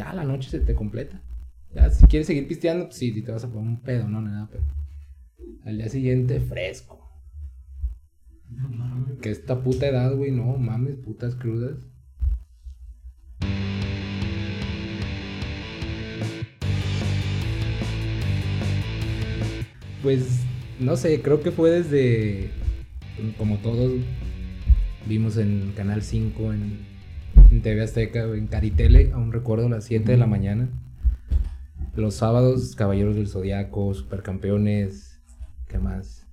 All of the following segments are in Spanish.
ya la noche se te completa. Ya, si quieres seguir pisteando, pues sí, te vas a poner un pedo, no, nada, pero al día siguiente fresco. Que esta puta edad, güey, no mames, putas crudas. Pues no sé, creo que fue desde como todos vimos en Canal 5 en, en TV Azteca, en Caritele, aún recuerdo las 7 de la mañana. Los sábados, Caballeros del Zodiaco, Supercampeones, ¿qué más?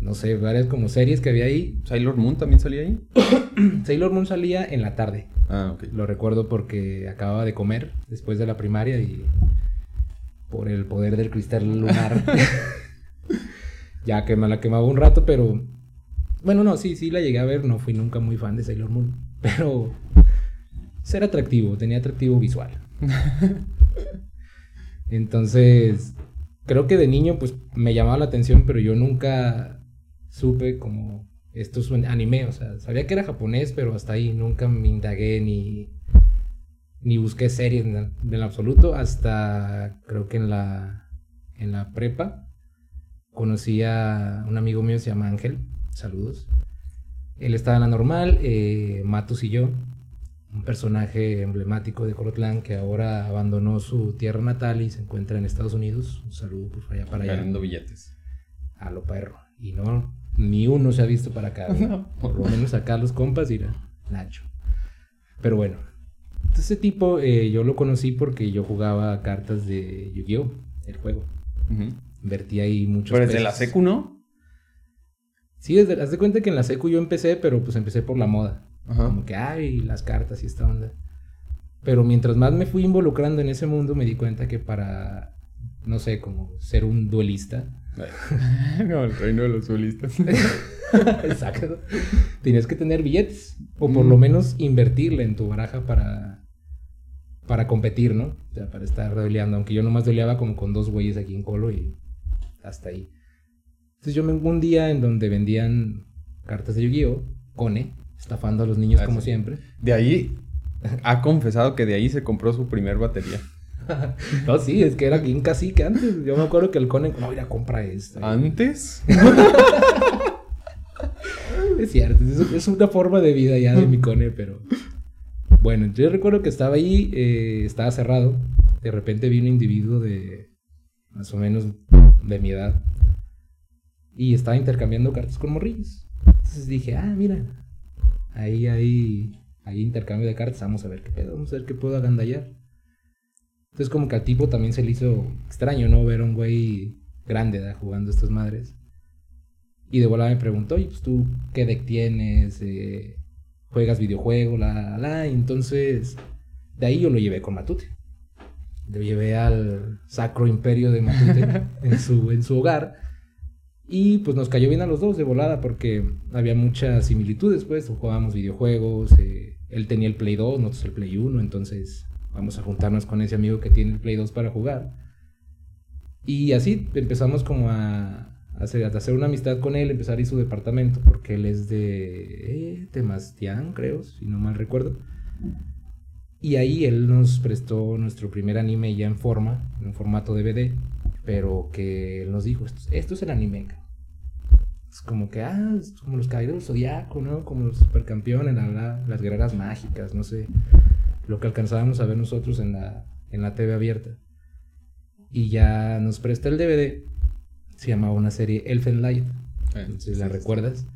No sé, varias como series que había ahí. ¿Sailor Moon también salía ahí? Sailor Moon salía en la tarde. Ah, ok. Lo recuerdo porque acababa de comer después de la primaria y por el poder del cristal lunar. ya que me la quemaba un rato, pero bueno, no, sí, sí la llegué a ver, no fui nunca muy fan de Sailor Moon, pero ser atractivo, tenía atractivo visual. Entonces, creo que de niño pues me llamaba la atención, pero yo nunca supe como esto es un anime, o sea, sabía que era japonés, pero hasta ahí nunca me indagué ni ni busqué series en, en absoluto hasta creo que en la en la prepa conocí a un amigo mío se llama Ángel, saludos. Él estaba en la normal, eh, Matus y yo, un personaje emblemático de Colotlán que ahora abandonó su tierra natal y se encuentra en Estados Unidos. Un saludo por allá para allá. Ganando billetes. A lo perro. Y no, ni uno se ha visto para acá. ¿no? Por lo menos acá los compas y Nacho. Pero bueno. Ese tipo eh, yo lo conocí porque yo jugaba cartas de Yu-Gi-Oh! El juego. Invertí ahí muchos Pero desde la pesos. secu, ¿no? Sí, desde, haz de cuenta que en la secu yo empecé, pero pues empecé por la moda. Ajá. Como que, ay, las cartas y esta onda. Pero mientras más me fui involucrando en ese mundo, me di cuenta que para, no sé, como ser un duelista. no, el reino de los solistas. Exacto. Tienes que tener billetes. O por Mm. lo menos invertirle en tu baraja para, para competir, ¿no? O sea, para estar dueleando. Aunque yo nomás dueleaba como con dos güeyes aquí en Colo y hasta ahí. Entonces yo me un día en donde vendían cartas de Yu-Gi-Oh! Cone, estafando a los niños Ah, como sí. siempre. De ahí ha confesado que de ahí se compró su primer batería. No, sí, es que era bien cacique antes. Yo me acuerdo que el Cone, no, mira, compra esta. Antes. Es cierto, es, es una forma de vida ya de mi Cone, pero... Bueno, yo recuerdo que estaba ahí, eh, estaba cerrado. De repente vi un individuo de más o menos de mi edad. Y estaba intercambiando cartas con morrillos. Entonces dije, ah, mira, ahí hay, hay intercambio de cartas, vamos a ver qué pedo, vamos a ver qué puedo agandallar. Entonces como que al tipo también se le hizo extraño, ¿no? Ver a un güey grande, ¿verdad? Jugando estas madres. Y de volada me preguntó, oye, pues tú, ¿qué deck tienes? Eh, ¿Juegas videojuego? La, la, la. Y entonces, de ahí yo lo llevé con Matute. Lo llevé al Sacro Imperio de Matute en, su, en su hogar. Y pues nos cayó bien a los dos de volada porque había muchas similitudes, pues. Jugábamos videojuegos, eh, él tenía el Play 2, nosotros el Play 1, entonces vamos a juntarnos con ese amigo que tiene el Play 2 para jugar. Y así empezamos como a hacer, a hacer una amistad con él, empezar a ir su departamento, porque él es de eh, Temastián, creo, si no mal recuerdo. Y ahí él nos prestó nuestro primer anime ya en forma, en formato DVD, pero que él nos dijo, esto, esto es el anime. ca". Es como que, ah, es como los caballeros del zodiaco, ¿no? Como los supercampeones, la, la- las guerreras mágicas, no sé. Lo que alcanzábamos a ver nosotros en la, en la TV abierta. Y ya nos presta el DVD. Se llamaba una serie Elfen Light. Sé si la recuerdas.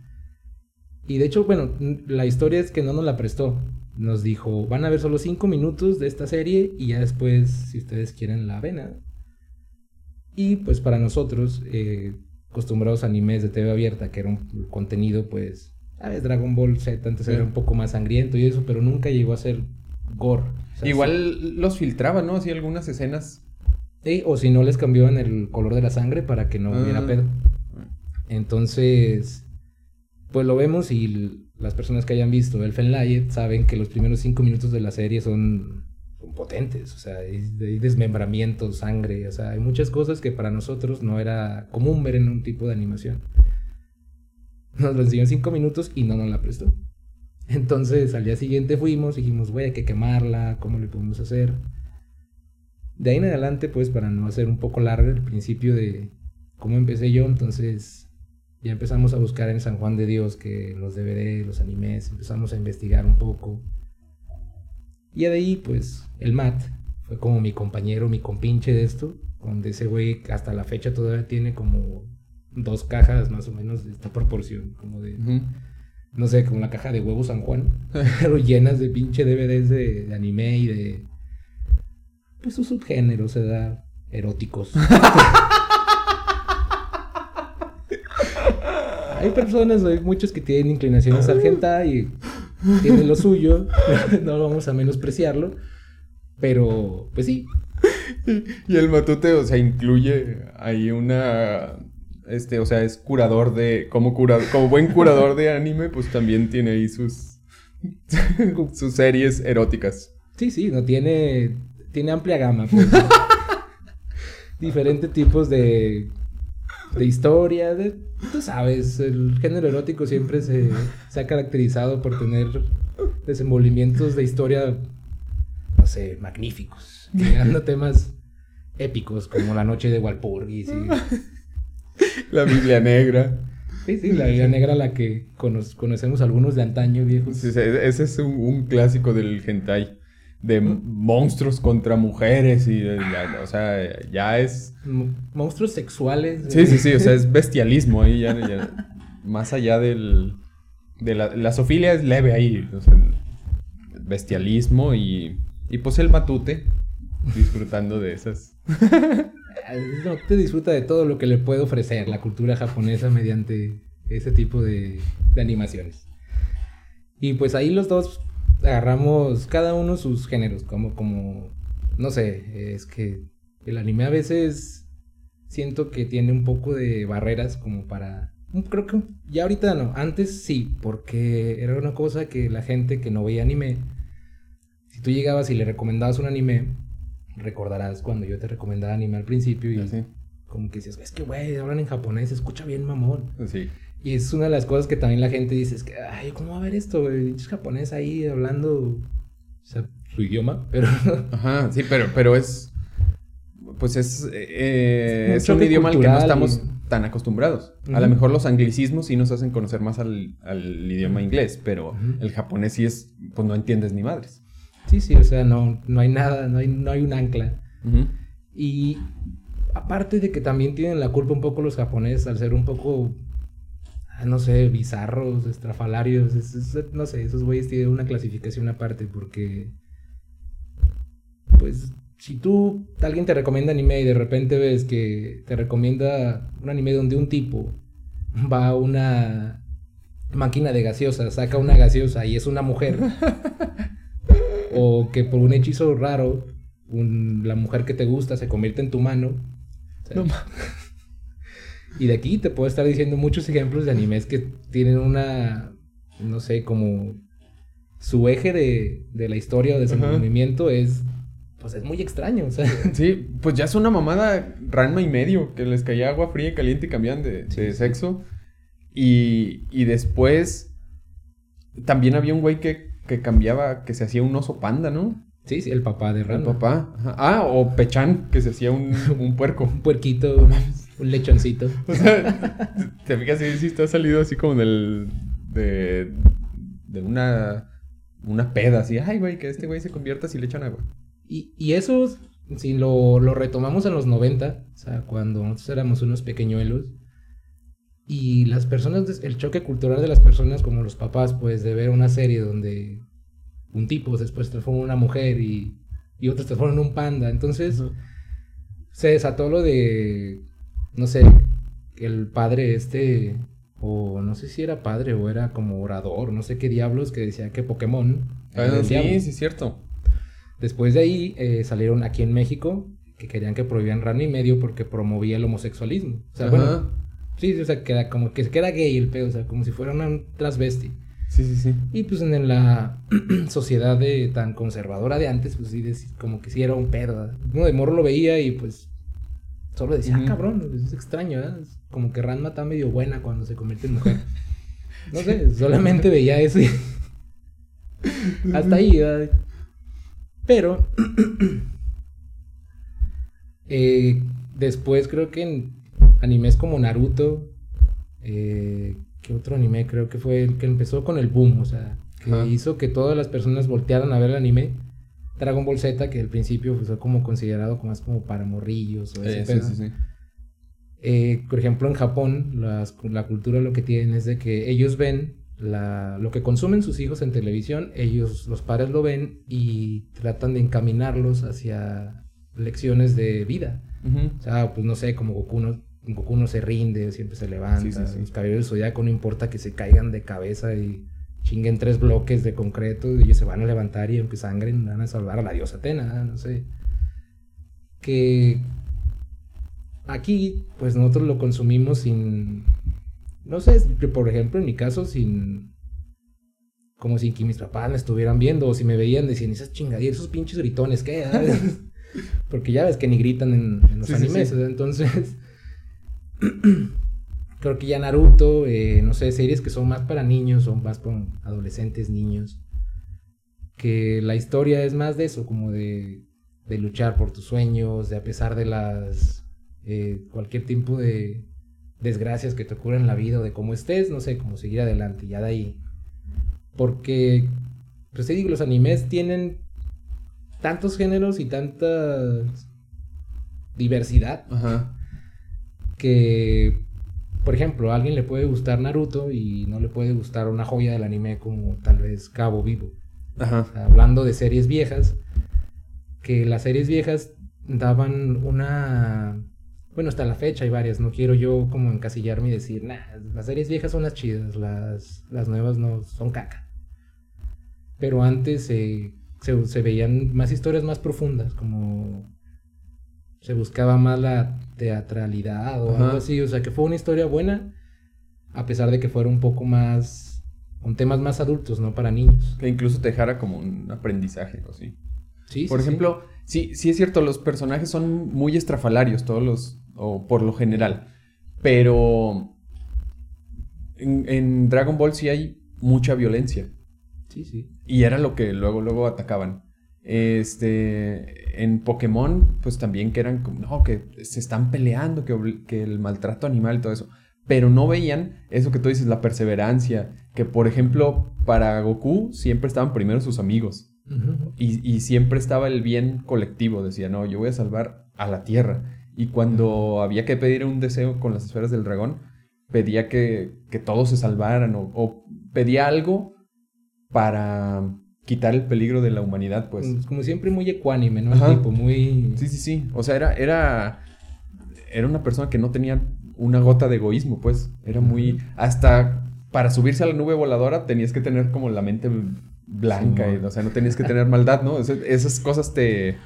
Y de hecho, bueno, la historia es que no nos la prestó. Nos dijo, van a ver solo 5 minutos de esta serie y ya después, si ustedes quieren, la ven. ¿Eh?". Y pues para nosotros, eh, acostumbrados a animes de TV abierta, que era un contenido, pues, ¿sabes? Dragon Ball Z antes era un poco más sangriento y eso, pero nunca llegó a ser gore. O sea, Igual los filtraban, ¿no? Así algunas escenas. Sí, o si no les cambiaban el color de la sangre para que no hubiera Ah. pedo. Entonces, pues lo vemos y las personas que hayan visto Elfen Light saben que los primeros cinco minutos de la serie son, son potentes. O sea, hay, hay sangre, o sea, hay muchas cosas que para nosotros no era común ver en un tipo de animación. Nos lo enseñó en cinco minutos y no nos la prestó. Entonces al día siguiente fuimos dijimos, güey, hay que quemarla, ¿cómo le podemos hacer? De ahí en adelante, pues para no hacer un poco largo el principio de cómo empecé yo, entonces ya empezamos a buscar en San Juan de Dios que los DVD, los animes, empezamos a investigar un poco. Y de ahí, pues, el Matt fue como mi compañero, mi compinche de esto, donde ese güey hasta la fecha todavía tiene como dos cajas más o menos de esta proporción, como de, no sé, como la caja de huevos San Juan, pero llenas de pinche DVDs de, de anime y de, pues, sus subgéneros, se da eróticos. hay personas, hay muchos que tienen inclinaciones argenta y tienen lo suyo, no vamos a menospreciarlo, pero pues sí. Y el matute, o sea, incluye ahí una este, o sea, es curador de como curador, como buen curador de anime, pues también tiene ahí sus sus series eróticas. Sí, sí, no tiene tiene amplia gama. Pues, Diferentes tipos de de historia, de, tú sabes, el género erótico siempre se, se ha caracterizado por tener desenvolvimientos de historia, no sé, magníficos, llegando a temas épicos como la noche de Walpurgis y... La Biblia Negra. Sí, sí, la Biblia Negra, la que conocemos algunos de antaño, viejos. ese es un, un, clásico del hentai de monstruos contra mujeres y o sea, ya es monstruos sexuales. Sí, sí, sí, o sea, es bestialismo ahí ya, más allá del de la, la sofilia es leve ahí, o sea, bestialismo y y pues el matute disfrutando de esas. no, te disfruta de todo lo que le puede ofrecer la cultura japonesa mediante ese tipo de, de animaciones. Y pues ahí los dos agarramos cada uno sus géneros, como, como, no sé, es que el anime a veces siento que tiene un poco de barreras como para... Creo que ya ahorita no, antes sí, porque era una cosa que la gente que no veía anime, si tú llegabas y le recomendabas un anime, recordarás cuando yo te recomendaba anime al principio y como que decías, es que güey, hablan en japonés, escucha bien mamón. Sí. Y es una de las cosas que también la gente dice, es que, ay, ¿cómo va a ver esto, güey? Es japonés ahí hablando, o sea, su idioma, pero... Ajá, sí, pero, pero es, pues es, eh, es, un, idioma al que no estamos tan acostumbrados. A lo mejor los anglicismos sí nos hacen conocer más al, al idioma inglés, pero el japonés sí es, pues no entiendes ni madres. Sí, sí, o sea, no, no hay nada, no hay, no hay un ancla. Y aparte de que también tienen la culpa un poco los japoneses al ser un poco no sé, bizarros, estrafalarios, no sé, esos güeyes tienen una clasificación aparte porque, pues, si tú, alguien te recomienda anime y de repente ves que te recomienda un anime donde un tipo va a una máquina de gaseosa, saca una gaseosa y es una mujer, o que por un hechizo raro, la mujer que te gusta se convierte en tu mano. no, y de aquí te puedo estar diciendo muchos ejemplos de animes que tienen una, no sé, como su eje de, de la historia o de su movimiento es, pues es muy extraño, o sea. Sí, pues ya es una mamada Ranma y medio, que les caía agua fría y caliente y cambiaban de, de sexo. Y, y después también había un güey que, que cambiaba, que se hacía un oso panda, ¿no? Sí, sí, el papá de Ranma. El papá. Ah, o Pechan, que se hacía un, un puerco. un puerquito. Un lechoncito. O sea, te fijas si, si te ha salido así como del. de. de una. una peda, así, ay, güey, que este güey se convierta si le echan agua. Y, y eso, si lo, lo retomamos en los 90, o sea, cuando nosotros éramos unos pequeñuelos, y las personas, el choque cultural de las personas, como los papás, pues, de ver una serie donde un tipo después transforma en una mujer y, y otro se transforma en un panda. Entonces, se desató lo de no sé, el padre este, o no sé si era padre o era como orador, no sé qué diablos, que decía que Pokémon. Ah, sí, sí, es cierto. Después de ahí eh, salieron aquí en México que querían que prohibían Rano y medio porque promovía el homosexualismo. O sea, bueno, sí, o sea, que era como que queda gay el pedo, o sea, como si fuera un transvesti. Sí, sí, sí. Y pues en la sociedad de, tan conservadora de antes, pues sí, como que sí era un pedo. Uno de morro lo veía y pues Solo decía, ah, cabrón, es extraño, ¿eh? como que Ranma está medio buena cuando se convierte en mujer. No sé, solamente veía eso y... Hasta ahí, Pero. Eh, después creo que en animes como Naruto. Eh, ¿Qué otro anime? Creo que fue el que empezó con el boom. O sea, que hizo que todas las personas voltearan a ver el anime. Dragon Ball Z, que al principio fue como considerado más como para morrillos o ese sí, sí, sí. Eh, por ejemplo, en Japón, la cultura lo que tienen es de que ellos ven lo que consumen sus hijos en televisión, ellos, los padres lo ven y tratan de encaminarlos hacia lecciones de vida. O sea, pues no sé, como Goku no, Goku no se rinde, siempre se levanta. Los caballeros del zodiaco no importa que se caigan de cabeza y chinguen tres bloques de concreto y ellos se van a levantar y aunque sangren van a salvar a la diosa Atena, no sé. Que aquí, pues nosotros lo consumimos sin. No sé, por ejemplo, en mi caso, sin. Como sin que mis papás me estuvieran viendo o si me veían, decían, esas chingaderas, esos pinches gritones, ¿qué? Porque ya ves que ni gritan en, los animes, entonces. creo que ya Naruto, eh, no sé, series que son más para niños o más para adolescentes, niños. Que la historia es más de eso, como de, de luchar por tus sueños, de a pesar de las eh, cualquier tipo de desgracias que te ocurran en la vida o de cómo estés, no sé, cómo seguir adelante, ya de ahí. Porque, pues te digo, los animes tienen tantos géneros y tanta diversidad que, por ejemplo, a alguien le puede gustar Naruto y no le puede gustar una joya del anime como tal vez Cabo Vivo. hablando de series viejas, que las series viejas daban una bueno, hasta la fecha hay varias, no quiero yo como encasillarme y decir, nah, las series viejas son las chidas, las, las nuevas no son caca. Pero antes se, veían más historias más profundas, como se buscaba más la teatralidad o algo así, o sea que fue una historia buena, a pesar de que fuera un poco más, con temas más adultos, no para niños. Que incluso te dejara como un aprendizaje o así. Sí, Por ejemplo, sí. sí, es cierto, los personajes son muy estrafalarios, todos los, o por lo general. Pero en, Dragon Ball sí hay mucha violencia. Sí, sí. Y era lo que luego, luego atacaban. Este, en Pokémon, pues también que eran como, no, que se están peleando, que, que el maltrato animal y todo eso. Pero no veían eso que tú dices, la perseverancia. Que por ejemplo, para Goku siempre estaban primero sus amigos. y, y, siempre estaba el bien colectivo. Decía, no, yo voy a salvar a la Tierra. Y cuando había que pedir un deseo con las esferas del dragón, pedía que, todos se salvaran o, pedía algo para quitar el peligro de la humanidad, pues. Mm, como siempre muy ecuánime, ¿no? Tipo muy... Sí, sí, sí. O sea, era, era, era una persona que no tenía una gota de egoísmo, pues. Era muy... Hasta para subirse a la nube voladora tenías que tener como la mente blanca, o sea, no tenías que tener maldad, ¿no? esas cosas te,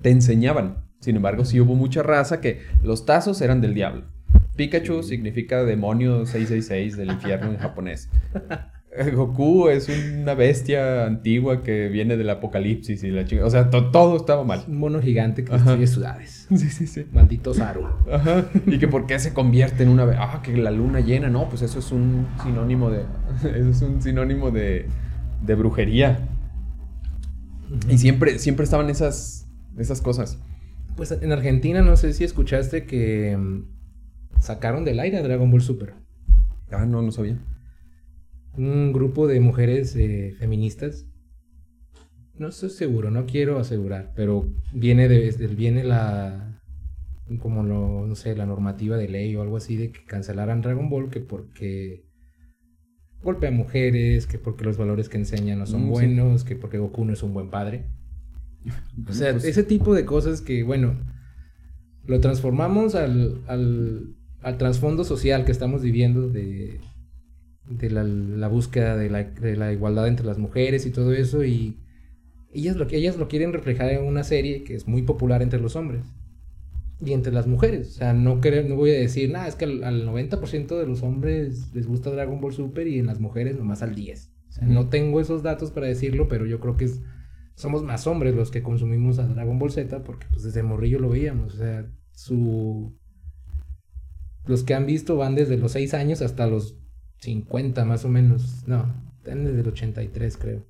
te enseñaban. Sin embargo, sí hubo mucha raza que los tazos eran del diablo. Pikachu significa demonio 666 del infierno en japonés. Goku es una bestia antigua que viene del apocalipsis y la chica. O sea, todo estaba mal. Un mono gigante que destruye ciudades. Sí, sí, sí. Maldito Saru. Ajá. Y que por qué se convierte en una. Ah, que la luna llena. No, pues eso es un sinónimo de. Eso es un sinónimo de. de brujería. Y siempre, siempre estaban esas. esas cosas. Pues en Argentina no sé si escuchaste que mm, sacaron del aire a Dragon Ball Super. Ah, no, no sabía. Un grupo de mujeres eh, feministas. No estoy seguro, no quiero asegurar, pero viene de, viene la como lo, no sé, la normativa de ley o algo así de que cancelaran Dragon Ball que porque golpea a mujeres, que porque los valores que enseñan no son mm, buenos, que porque Goku no es un buen padre. O sea, pues ese tipo de cosas que, bueno, lo transformamos al, al, al trasfondo social que estamos viviendo de, de la, búsqueda de la, de la, igualdad entre las mujeres y todo eso, y ellas lo, ellas lo quieren reflejar en una serie que es muy popular entre los hombres y entre las mujeres. O sea, no, no voy a decir, nada, es que al, 90% de los hombres les gusta Dragon Ball Super y en las mujeres nomás al 10%. O sea, no tengo esos datos para decirlo, pero yo creo que es somos más hombres los que consumimos a Dragon Ball Z porque pues desde morrillo lo veíamos, o sea, su los que han visto van desde los 6 años hasta los 50 más o menos, no, están desde el 83 creo.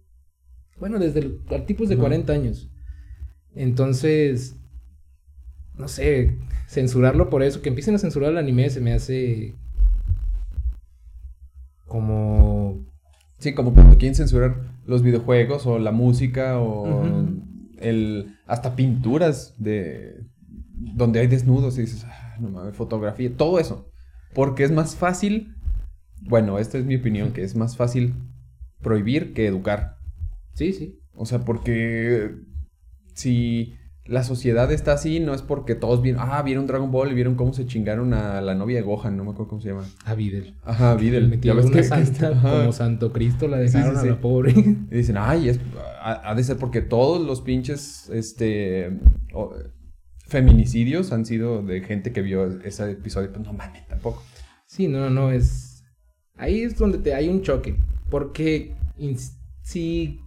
Bueno, desde tipos de 40 años. Entonces, no sé, censurarlo por eso, que empiecen a censurar el anime se me hace como... Sí, como cuando quieren censurar los videojuegos o la música o el hasta pinturas de donde hay desnudos y dices, ah, no mames, fotografía, todo eso. Porque es más fácil, bueno, esta es mi opinión, que es más fácil prohibir que educar. Sí, sí. O sea, porque si la sociedad está así, no es porque todos vieron, ah, vieron Dragon Ball y vieron cómo se chingaron a la novia de Gohan, no me acuerdo cómo se llama. A Videl. Ajá, Videl. Metieron una santa como Santo Cristo, la dejaron a la pobre. Y dicen, ay, es, ha, de ser porque todos los pinches, este, feminicidios han sido de gente que vio ese episodio. Pues no mames, tampoco. Sí, no, no, es... Ahí es donde te hay un choque, porque si,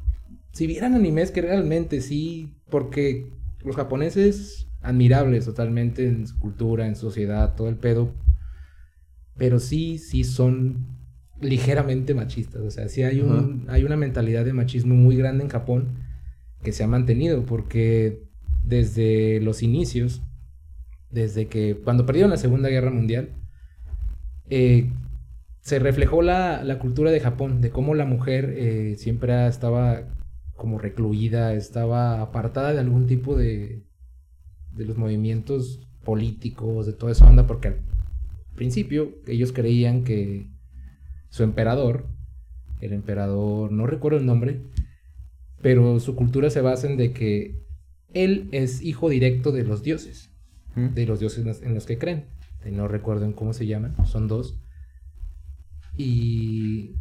si vieran animes que realmente sí, porque los japoneses admirables totalmente en su cultura, en sociedad, todo el pedo. Pero sí, sí son ligeramente machistas. O sea, sí hay, un, hay una mentalidad de machismo muy grande en Japón que se ha mantenido porque desde los inicios, desde que cuando perdieron la Segunda Guerra Mundial, eh, se reflejó la, la, cultura de Japón, de cómo la mujer eh, siempre estaba como recluida, estaba apartada de algún tipo de, de los movimientos políticos, de toda esa onda, porque al principio ellos creían que su emperador, el emperador, no recuerdo el nombre, pero su cultura se basa en de que él es hijo directo de los dioses, de los dioses en los que creen. No recuerdo en cómo se llaman, son dos. Y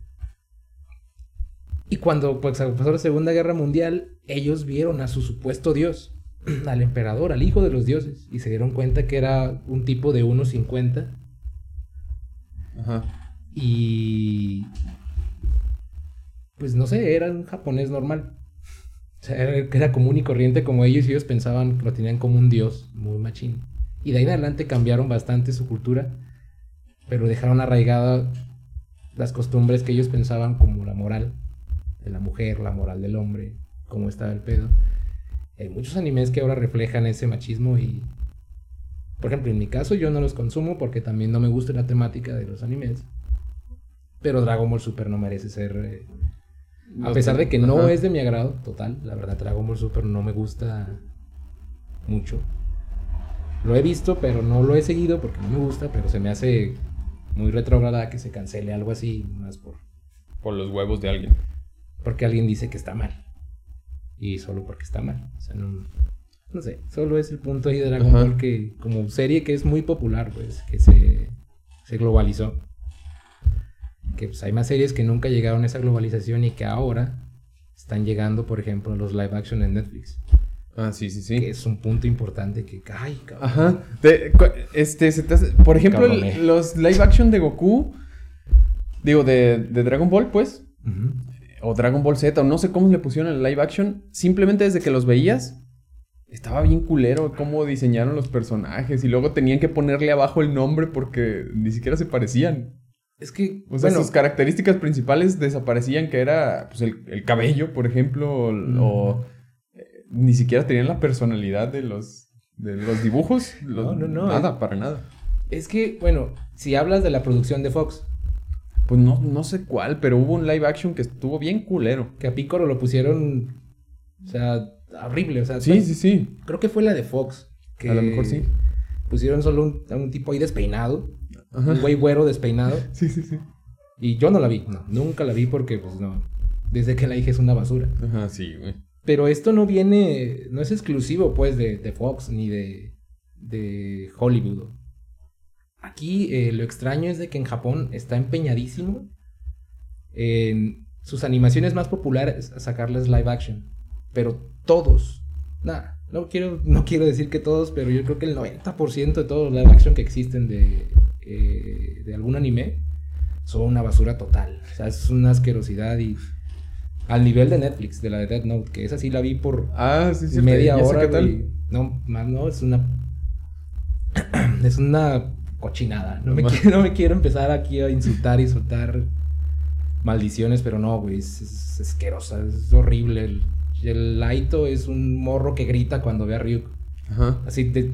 y cuando pues, pasó la Segunda Guerra Mundial, ellos vieron a su supuesto dios, al emperador, al hijo de los dioses, y se dieron cuenta que era un tipo de 1.50. Ajá. Y... Pues no sé, era un japonés normal. O sea, era, común y corriente como ellos y ellos pensaban que lo tenían como un dios muy machín. Y de ahí en adelante cambiaron bastante su cultura, pero dejaron arraigada las costumbres que ellos pensaban como la moral de la mujer, la moral del hombre, cómo estaba el pedo. Hay muchos animes que ahora reflejan ese machismo y, por ejemplo, en mi caso yo no los consumo porque también no me gusta la temática de los animes. Pero Dragon Ball Super no merece ser... Eh, a pesar de que no es de mi agrado, total, la verdad Dragon Ball Super no me gusta mucho. Lo he visto, pero no lo he seguido porque no me gusta, pero se me hace muy retrograda que se cancele algo así, más por... Por los huevos de alguien porque alguien dice que está mal. Y solo porque está mal. O sea, no, no sé, solo es el punto ahí de Dragon Ball que como serie que es muy popular, pues, que se, se globalizó. Que pues hay más series que nunca llegaron a esa globalización y que ahora están llegando, por ejemplo, los live action en Netflix. Ah, sí, sí, sí. Que es un punto importante que, ay, cabrón. Ajá. este, por ejemplo, los live action de Goku, digo, de, de Dragon Ball, pues, o Dragon Ball Z, o no sé cómo le pusieron el live action, simplemente desde que los veías, estaba bien culero cómo diseñaron los personajes y luego tenían que ponerle abajo el nombre porque ni siquiera se parecían. Es que, o sea, sus características principales desaparecían, que era pues, el, cabello, por ejemplo, o, eh, ni siquiera tenían la personalidad de los, de los dibujos. no, no, no. Nada, para nada. Es que, bueno, si hablas de la producción de Fox, pues no, no sé cuál, pero hubo un live action que estuvo bien culero. Que a Piccolo lo pusieron. O sea, horrible. O sea, sí, sí, sí. Creo que fue la de Fox. Que a lo mejor sí. Pusieron solo un, un tipo ahí despeinado. Un güey güero despeinado. sí, sí, sí. Y yo no la vi. No, nunca la vi porque, pues no. Desde que la dije es una basura. Ajá, sí, güey. Pero esto no viene. No es exclusivo, pues, de, de Fox ni de. de Hollywood. Aquí eh, lo extraño es de que en Japón está empeñadísimo en sus animaciones más populares a sacarles live action. Pero todos, nada, no quiero, no quiero decir que todos, pero yo creo que el 90% de todos los live action que existen de, eh, de algún anime son una basura total. O sea, es una asquerosidad y al nivel de Netflix, de la de Dead Note, que esa sí la vi por ah, media hora. no, más no, es una. es una cochinada. No me, quiero, no me quiero empezar aquí a insultar y soltar maldiciones, pero no, güey, es, asquerosa, es horrible. El, el Laito es un morro que grita cuando ve a Ryuk. Ajá. Así te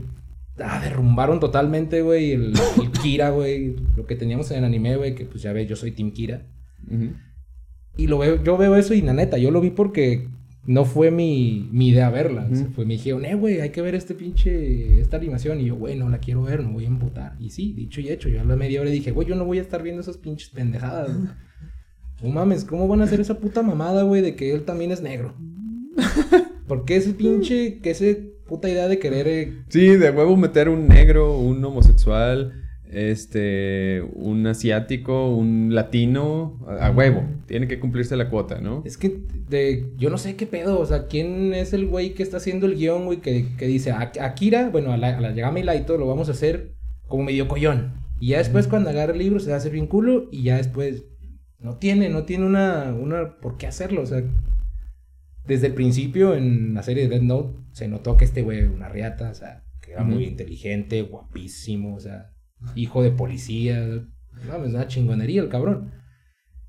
ah, derrumbaron totalmente, güey, el, Kira, güey, lo que teníamos en el anime, güey, que pues ya ves, yo soy Team Kira. Y lo veo, yo veo eso y la neta, yo lo vi porque no fue mi, mi idea verla. fue, me dijeron, eh, güey, hay que ver este pinche, esta animación. Y yo, güey, no la quiero ver, no voy a emputar. Y sí, dicho y hecho, yo a la media hora dije, güey, yo no voy a estar viendo esas pinches pendejadas. No mames, ¿cómo van a hacer esa puta mamada, güey, de que él también es negro? ¿Por qué ese pinche, que ese puta idea de querer... Eh, sí, de huevo meter un negro, un homosexual, este, un asiático, un latino, a, huevo. Tiene que cumplirse la cuota, ¿no? Es que de, yo no sé qué pedo, o sea, ¿quién es el güey que está haciendo el guion, güey, que, que dice, a Akira, bueno, a la, a la Yagami Laito lo vamos a hacer como medio collón. Y ya después cuando agarre el libro se va a hacer bien culo y ya después no tiene, no tiene una, una por qué hacerlo, o sea, desde el principio en la serie de Dead Note se notó que este güey era una riata, o sea, que era muy inteligente, guapísimo, o sea, hijo de policía, no, es una chingonería el cabrón.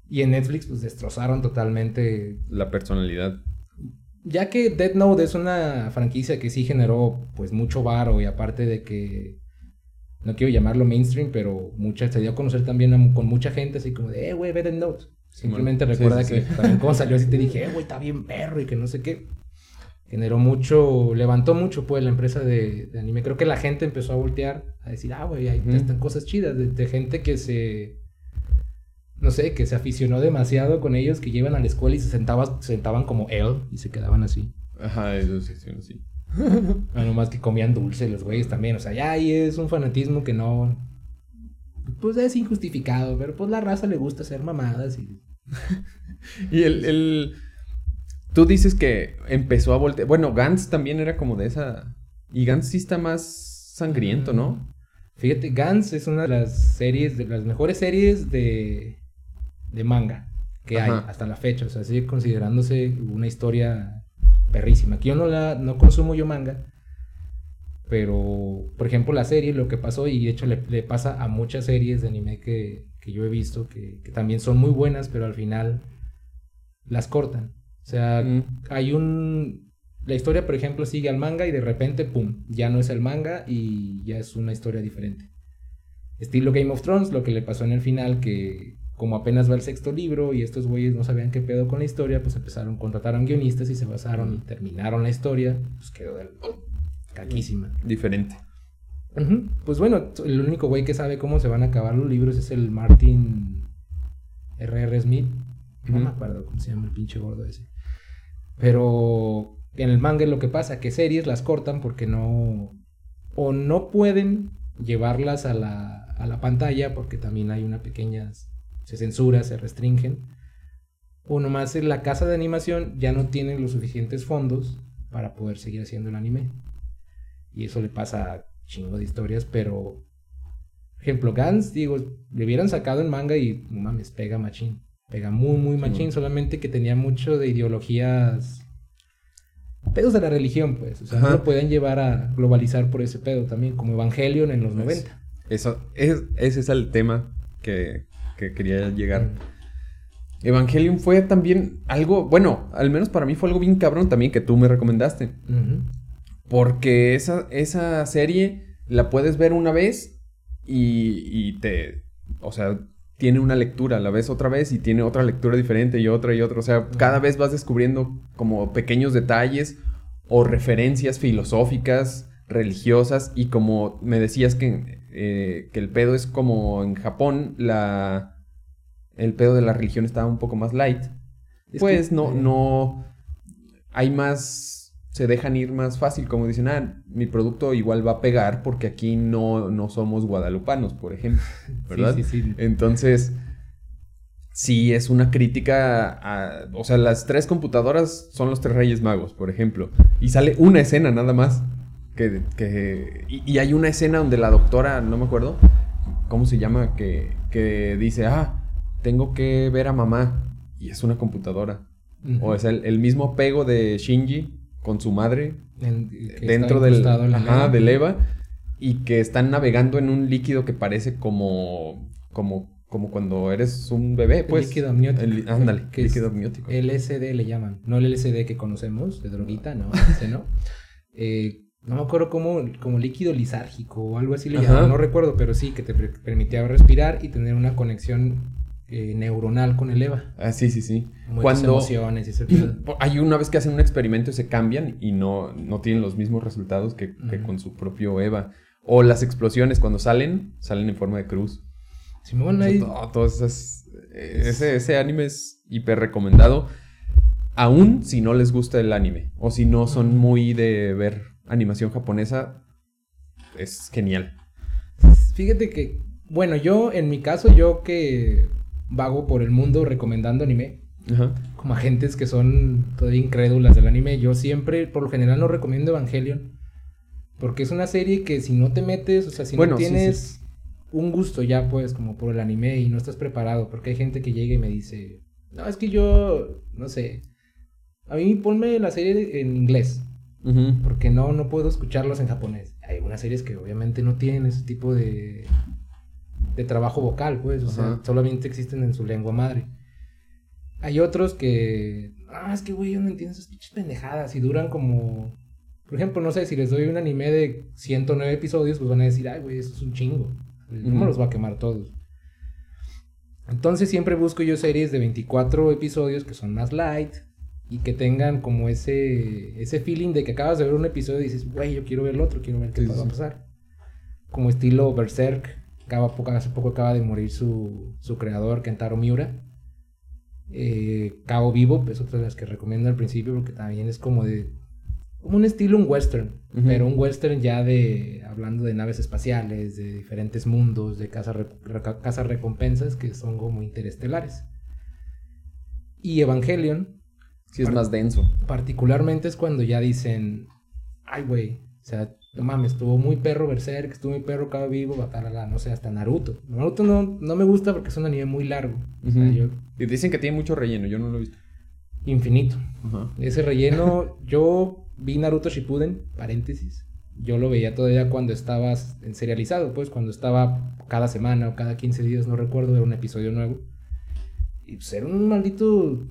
Y en Netflix pues destrozaron totalmente la personalidad. Ya que Dead Note es una franquicia que sí generó pues mucho varo y aparte de que no quiero llamarlo mainstream, pero mucha, se dio a conocer también con mucha gente así como de, eh, güey, ve Dead Note. Simplemente recuerda que también como salió así te dije, eh, güey, está bien perro y que no sé qué. Generó mucho, levantó mucho pues la empresa de, anime. Creo que la gente empezó a voltear a decir, ah, güey, ahí están cosas chidas. De, gente que se, no sé, que se aficionó demasiado con ellos, que llevan a la escuela y se, sentaban, sentaban como él y se quedaban así. Ajá, eso sí, sí, sí. bueno, más que comían dulce los güeyes también. O sea, ya ahí es un fanatismo que no, pues es injustificado, pero pues la raza le gusta hacer mamadas y... y el, Tú dices que empezó a voltear... Bueno, Gantz también era como de esa... Y Gantz sí está más sangriento, ¿no? Mm. Fíjate, Gantz es una de las series, de las mejores series de, de manga que hay hasta la fecha. O sea, sigue considerándose una historia perrísima. Aquí yo no, la, no consumo yo manga, pero, por ejemplo, la serie, lo que pasó, y de hecho le, pasa a muchas series de anime que, yo he visto, que, también son muy buenas, pero al final las cortan. O sea, mm. hay un... La historia, por ejemplo, sigue al manga y de repente, ¡pum!, ya no es el manga y ya es una historia diferente. Estilo Game of Thrones, lo que le pasó en el final, que como apenas va el sexto libro y estos güeyes no sabían qué pedo con la historia, pues empezaron, contrataron guionistas y se basaron y terminaron la historia, pues quedó del caquísima. Diferente. Pues bueno, el único güey que sabe cómo se van a acabar los libros es el Martin R.R. Smith. No me acuerdo cómo se llama el pinche gordo ese. Pero en el manga lo que pasa, que series las cortan porque no... O no pueden llevarlas a la, a la pantalla porque también hay una pequeña... Se censura, se restringen. O nomás en la casa de animación ya no tienen los suficientes fondos para poder seguir haciendo el anime. Y eso le pasa a chingo de historias, pero. ejemplo, Gans, digo, le hubieran sacado en manga y mames, pega machín. Pega muy, muy machín, solamente que tenía mucho de ideologías. Pedos de la religión, pues. O sea, no lo pueden llevar a globalizar por ese pedo también, como Evangelion en los 90. Eso, es, ese es el tema que, que quería llegar. Evangelion fue también algo, bueno, al menos para mí fue algo bien cabrón también que tú me recomendaste. Porque esa, esa serie la puedes ver una vez y, te. O sea, tiene una lectura, la ves otra vez y tiene otra lectura diferente y otra y otra. O sea, cada vez vas descubriendo como pequeños detalles o referencias filosóficas, religiosas y como me decías que, eh, que el pedo es como en Japón, la, el pedo de la religión estaba un poco más light. pues no, no, hay más se dejan ir más fácil, como dicen, ah, mi producto igual va a pegar porque aquí no, no somos guadalupanos, por ejemplo, ¿verdad? Sí, sí, sí. Entonces, sí es una crítica a, o sea, las tres computadoras son los tres reyes magos, por ejemplo, y sale una escena nada más, que, que y, hay una escena donde la doctora, no me acuerdo, ¿cómo se llama? Que, que dice, ah, tengo que ver a mamá, y es una computadora. O es el, el mismo apego de Shinji con su madre dentro del, ajá, del EVA y que están navegando en un líquido que parece como, como como cuando eres un bebé, pues. El líquido amniótico. ándale, que líquido amniótico. LSD le llaman. No el LSD que conocemos, de droguita, no, ese no. Eh, no me acuerdo cómo, como líquido lisárgico o algo así le llamaban, no recuerdo, pero sí, que te permitía respirar y tener una conexión eh, neuronal con el EVA. Ah, sí, sí, sí. Cuando emociones y ese Hay una vez que hacen un experimento y se cambian y no, no tienen los mismos resultados que, con su propio EVA. O las explosiones cuando salen, salen en forma de cruz. Simón, ahí... ese, ese anime es hiper recomendado. Aún si no les gusta el anime. O si no son muy de ver animación japonesa. Es genial. Fíjate que, bueno, yo en mi caso, yo que vago por el mundo recomendando anime. Como agentes que son todavía incrédulas del anime. Yo siempre, por lo general, no recomiendo Evangelion. Porque es una serie que si no te metes, o sea, si no tienes un gusto ya, pues, como por el anime y no estás preparado. Porque hay gente que llega y me dice, no, es que yo, no sé. A mí ponme la serie en inglés. Porque no, no puedo escucharlos en japonés. Hay unas series que obviamente no tienen ese tipo de, de trabajo vocal, pues, o sea, solamente existen en su lengua madre. Hay otros que, ah, es que, güey, yo no entiendo esas pinches pendejadas y duran como, por ejemplo, no sé, si les doy un anime de 109 episodios, pues van a decir, ay, güey, eso es un chingo. Me los va a quemar todos. Entonces siempre busco yo series de 24 episodios que son más light y que tengan como ese, ese feeling de que acabas de ver un episodio y dices, güey, yo quiero ver el otro, quiero ver qué va a pasar. Como estilo Berserk, hace poco acaba de morir su, su creador, Kentaro Miura. Eh, Cabo Vivo es otra de las que recomiendo al principio porque también es como de como un estilo un western, pero un western ya de hablando de naves espaciales, de diferentes mundos, de casas casa recompensas que son como interestelares. Y Evangelion sí es más denso. Particularmente es cuando ya dicen, ay güey, o sea, no mames, estuvo muy perro Berserk, estuvo muy perro Cabo Vivo, la no sé, hasta Naruto. Naruto no, no me gusta porque es un anime muy largo. Y dicen que tiene mucho relleno, yo no lo he visto. Infinito. Ese relleno, yo vi Naruto Shippuden, paréntesis. Yo lo veía todavía cuando estabas en serializado, pues cuando estaba cada semana o cada 15 días, no recuerdo, era un episodio nuevo. Y pues era un maldito,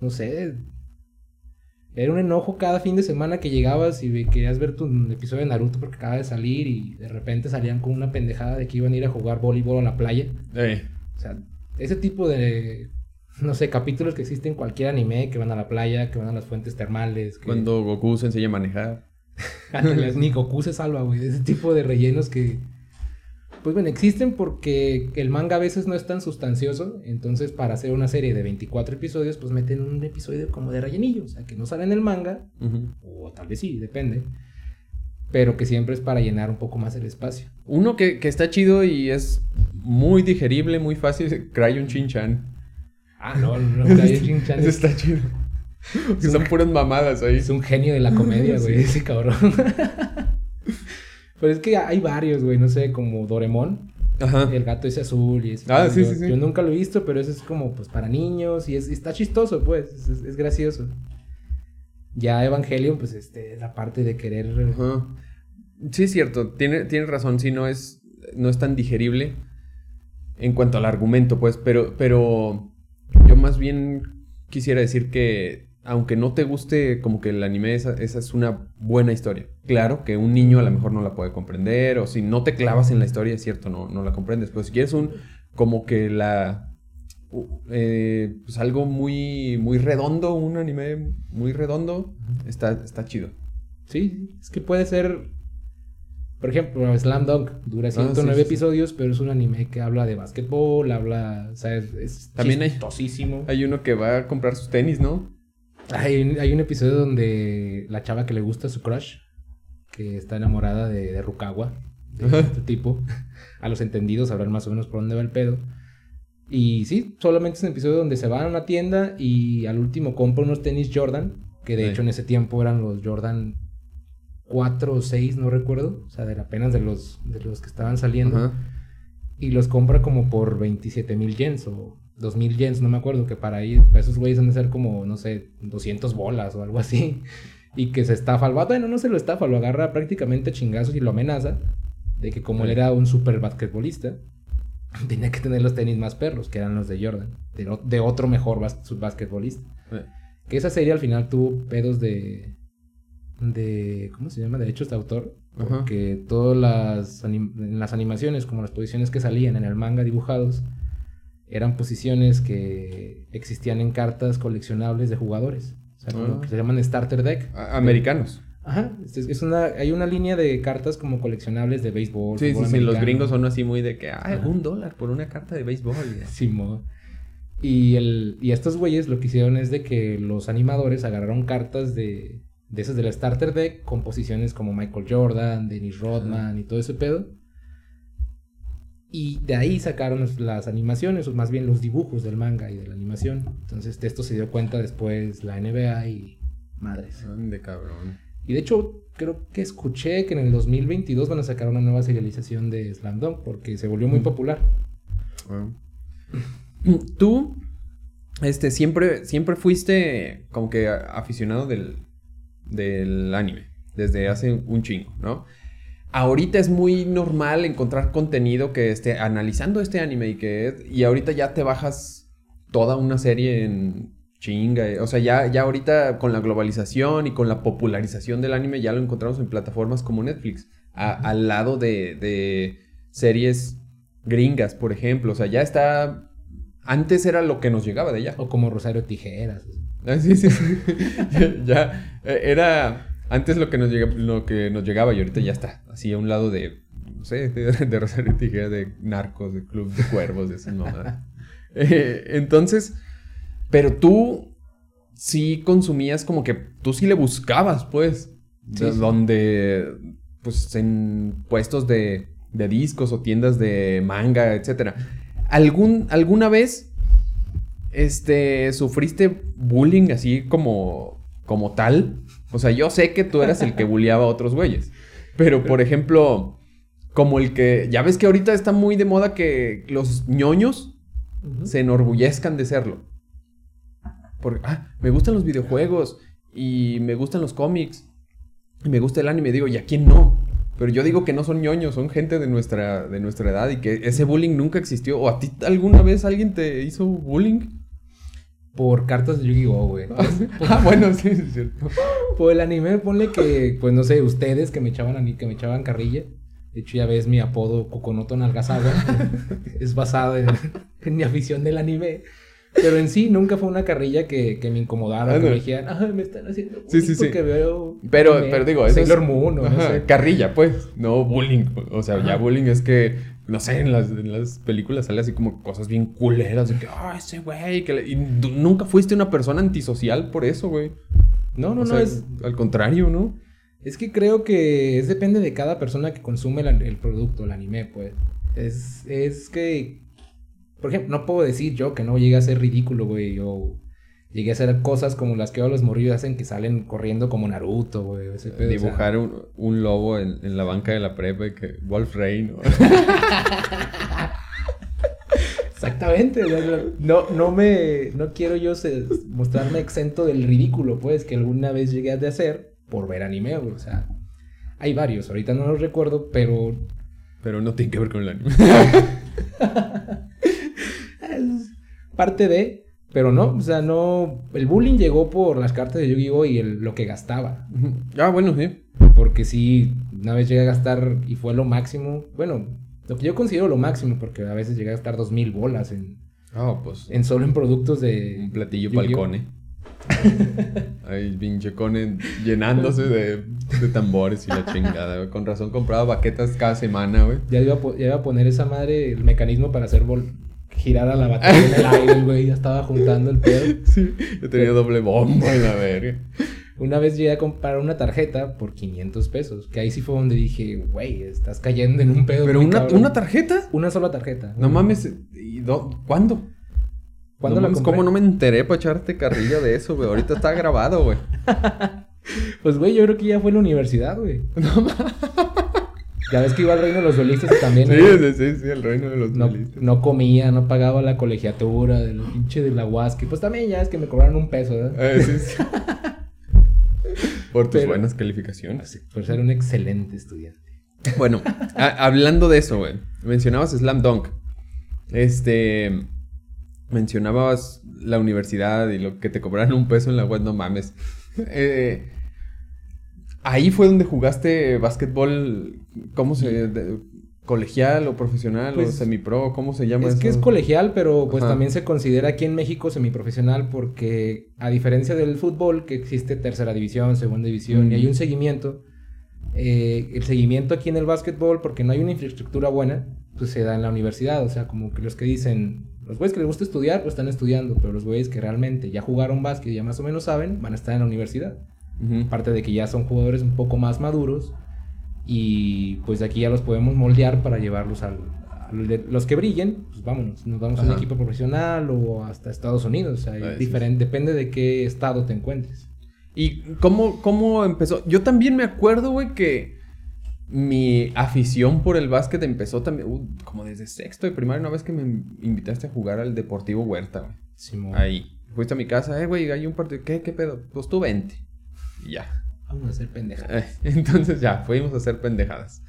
no sé, era un enojo cada fin de semana que llegabas y querías ver tu episodio de Naruto porque acaba de salir y de repente salían con una pendejada de que iban a ir a jugar voleibol a la playa. O sea, ese tipo de, no sé, capítulos que existen en cualquier anime, que van a la playa, que van a las fuentes termales. Cuando Goku se enseña a manejar. Ni Goku se salva, güey. Ese tipo de rellenos que pues bueno, existen porque el manga a veces no es tan sustancioso, entonces para hacer una serie de 24 episodios, pues meten un episodio como de rellenillo, o sea, que no sale en el manga, o tal vez sí, depende, pero que siempre es para llenar un poco más el espacio. Uno que, está chido y es muy digerible, muy fácil, Crayon Shin-Chan. Ah, no, no, Crayon Shin-Chan está chido. Que son puras mamadas ahí. Es un genio de la comedia, güey, ese cabrón. Pero es que hay varios, güey, no sé, como Doremon. Ajá. El gato ese azul y es... Ah, sí, sí, sí. Yo nunca lo he visto, pero eso es como, pues, para niños y, es, está chistoso, pues, es, gracioso. Ya Evangelion, pues, este, la parte de querer... Ajá. Sí, es cierto, tiene, tiene razón, sí, no es, no es tan digerible en cuanto al argumento, pues, pero, pero yo más bien quisiera decir que aunque no te guste como que el anime, esa, es una buena historia. Claro que un niño a lo mejor no la puede comprender, o si no te clavas en la historia, es cierto, no, no la comprendes. Pero si quieres un, como que la, eh, pues algo muy, muy redondo, un anime muy redondo, está, está chido. Sí, es que puede ser, por ejemplo, Slam Dunk dura 109 ah, episodios, pero es un anime que habla de básquetbol, habla, o sea, es, También hay, hay uno que va a comprar sus tenis, ¿no? Hay, un episodio donde la chava que le gusta su crush, que está enamorada de, de Rukawa, de este tipo, a los entendidos sabrán más o menos por dónde va el pedo. Y sí, solamente es un episodio donde se van a una tienda y al último compra unos tenis Jordan, que de hecho en ese tiempo eran los Jordan 4 o 6, no recuerdo, o sea, de apenas de los, de los que estaban saliendo. Y los compra como por 27 mil yens o 2000 yens, no me acuerdo, que para, ir, para esos güeyes han de ser como, no sé, 200 bolas o algo así. Y que se estafa al vato. Bueno, no se lo estafa, lo agarra prácticamente chingazos y lo amenaza. De que como él era un super basquetbolista, tenía que tener los tenis más perros, que eran los de Jordan, de, otro mejor basquetbolista. Que esa serie al final tuvo pedos de, de ¿cómo se llama? Derechos de autor. Porque todas las, las animaciones, como las posiciones que salían en el manga dibujados, eran posiciones que existían en cartas coleccionables de jugadores. O sea, ah. que se llaman starter deck. Americanos. Ajá, es una, hay una línea de cartas como coleccionables de béisbol. Sí, sí, sí, los gringos son así muy de que, ah, un dólar por una carta de béisbol. sí, Y, el, y estos güeyes lo que hicieron es de que los animadores agarraron cartas de, de esas del starter deck con posiciones como Michael Jordan, Dennis Rodman y todo ese pedo. Y de ahí sacaron las animaciones, o más bien los dibujos del manga y de la animación. Entonces de esto se dio cuenta después la NBA y madres. De cabrón. Y de hecho, creo que escuché que en el 2022 van a sacar una nueva serialización de Slam Dunk porque se volvió muy mm. popular. Tú, este, siempre, siempre fuiste como que aficionado del, del anime, desde hace un chingo, ¿no? Ahorita es muy normal encontrar contenido que esté analizando este anime y que y ahorita ya te bajas toda una serie en Chinga, eh, o sea, ya, ya ahorita con la globalización y con la popularización del anime ya lo encontramos en plataformas como Netflix, al lado de, series gringas, por ejemplo, o sea, ya está, antes era lo que nos llegaba de allá. O como Rosario Tijeras. Ah, sí, sí, ya, eh, era antes lo que, nos llegaba, lo que nos llegaba y ahorita ya está, así a un lado de, no sé, de, Rosario Tijeras, de narcos, de club de cuervos, de esas mamadas. Eh, entonces pero tú sí consumías como que tú sí le buscabas, pues. Donde, pues, en puestos de, de, discos o tiendas de manga, etcétera. ¿Algún, ¿Alguna vez, este, sufriste bullying así como, como tal? O sea, yo sé que tú eras el que bulleaba a otros güeyes. Pero, por ejemplo, como el que, ya ves que ahorita está muy de moda que los ñoños se enorgullezcan de serlo. Porque, ah, me gustan los videojuegos y me gustan los cómics y me gusta el anime. Digo, ¿y a quién no? Pero yo digo que no son ñoños, son gente de nuestra, de nuestra edad y que ese bullying nunca existió. ¿O a ti alguna vez alguien te hizo bullying? Por cartas de Yu-Gi-Oh, güey. ah, bueno, sí, es cierto. Por el anime, ponle que, pues no sé, ustedes que me echaban a mí, que me echaban carrilla. De hecho, ya ves mi apodo Kokonoto Nalgasawa. es basado en, en mi afición del anime. Pero en sí nunca fue una carrilla que, que me incomodara, que me dijeran, ay, me están haciendo bullying sí, sí, sí. porque veo... Pero, pero digo, eso Sailor Moon o no sé. Carrilla, pues, no bullying. O sea, ya bullying es que, no sé, en las, en las películas sale así como cosas bien culeras, de que, ah, ese güey, que y nunca fuiste una persona antisocial por eso, güey. No, no, no, es... Al contrario, ¿no? Es que creo que es depende de cada persona que consume el producto, el anime, pues. Es, es que por ejemplo, no puedo decir yo que no llegue a ser ridículo, güey, o llegué a hacer cosas como las que ahora los morrillos hacen que salen corriendo como Naruto, güey. Dibujar un, lobo en, la banca de la prepa y que Wolf Rain. Exactamente, no, no me, no quiero yo mostrarme exento del ridículo, pues, que alguna vez llegué a hacer por ver anime, güey, o sea, hay varios, ahorita no los recuerdo, pero... Pero no tiene que ver con el anime. parte de, pero no, o sea, no, el bullying llegó por las cartas de Yu-Gi-Oh y el, lo que gastaba. Ah, bueno, sí. Porque sí, una vez llegué a gastar y fue lo máximo, bueno, lo que yo considero lo máximo, porque a veces llegué a gastar dos mil bolas en, oh, pues, en solo en productos de... Un platillo palcone. Ay, pinche cone llenándose de, de, tambores y la chingada, Con razón compraba baquetas cada semana, güey. Ya iba, a, ya iba a poner esa madre, el mecanismo para hacer bol girara la batería en el aire, güey. Ya estaba juntando el pedo. Sí, yo tenía doble bomba en la verga. Una vez llegué a comprar una tarjeta por 500 pesos. Que ahí sí fue donde dije, güey, estás cayendo en un pedo. ¿Pero una, una, tarjeta? Una sola tarjeta. No mames. ¿y ¿Cuándo? ¿Cuándo la compré? ¿Cómo no me enteré para echarte carrilla de eso, güey? Ahorita está grabado, güey. pues, güey, yo creo que ya fue en la universidad, güey. No mames. Ya ves que iba al reino de los duelistas también. Sí, sí, sí, sí, el reino de los no, duelistas. No comía, no pagaba la colegiatura, del pinche de la Huasca. Pues también ya es que me cobraron un peso, ¿verdad? Eh, sí, sí. por tus buenas calificaciones. Por ser un excelente estudiante. Bueno, hablando de eso, güey. Mencionabas Slam Dunk. Este. Mencionabas la universidad y lo que te cobraron un peso en la web, no mames. Eh, ahí fue donde jugaste básquetbol. ¿Cómo se.? ¿Colegial o profesional o pues, semipro? ¿Cómo se llama es que es colegial, pero pues también se considera aquí en México semiprofesional porque a diferencia del fútbol, que existe tercera división, segunda división y hay un seguimiento, eh, el seguimiento aquí en el básquetbol, porque no hay una infraestructura buena, pues se da en la universidad. O sea, como que los que dicen, los güeyes que les gusta estudiar, pues están estudiando, pero los güeyes que realmente ya jugaron básquet y ya más o menos saben, van a estar en la universidad. Aparte de que ya son jugadores un poco más maduros y pues de aquí ya los podemos moldear para llevarlos al, los que brillen, pues vámonos, nos vamos a un equipo profesional o hasta Estados Unidos, o sea, es diferente, depende de qué estado te encuentres. ¿Y cómo, cómo empezó? Yo también me acuerdo, güey, que mi afición por el básquet empezó también, uh, como desde sexto de primaria, una vez que me invitaste a jugar al Deportivo Huerta, güey. Ahí. Fuiste a mi casa, eh, güey, hay un partido, ¿qué, qué pedo? Pues tú vente. Y ya. Vamos a hacer pendejadas. Entonces ya, fuimos a hacer pendejadas.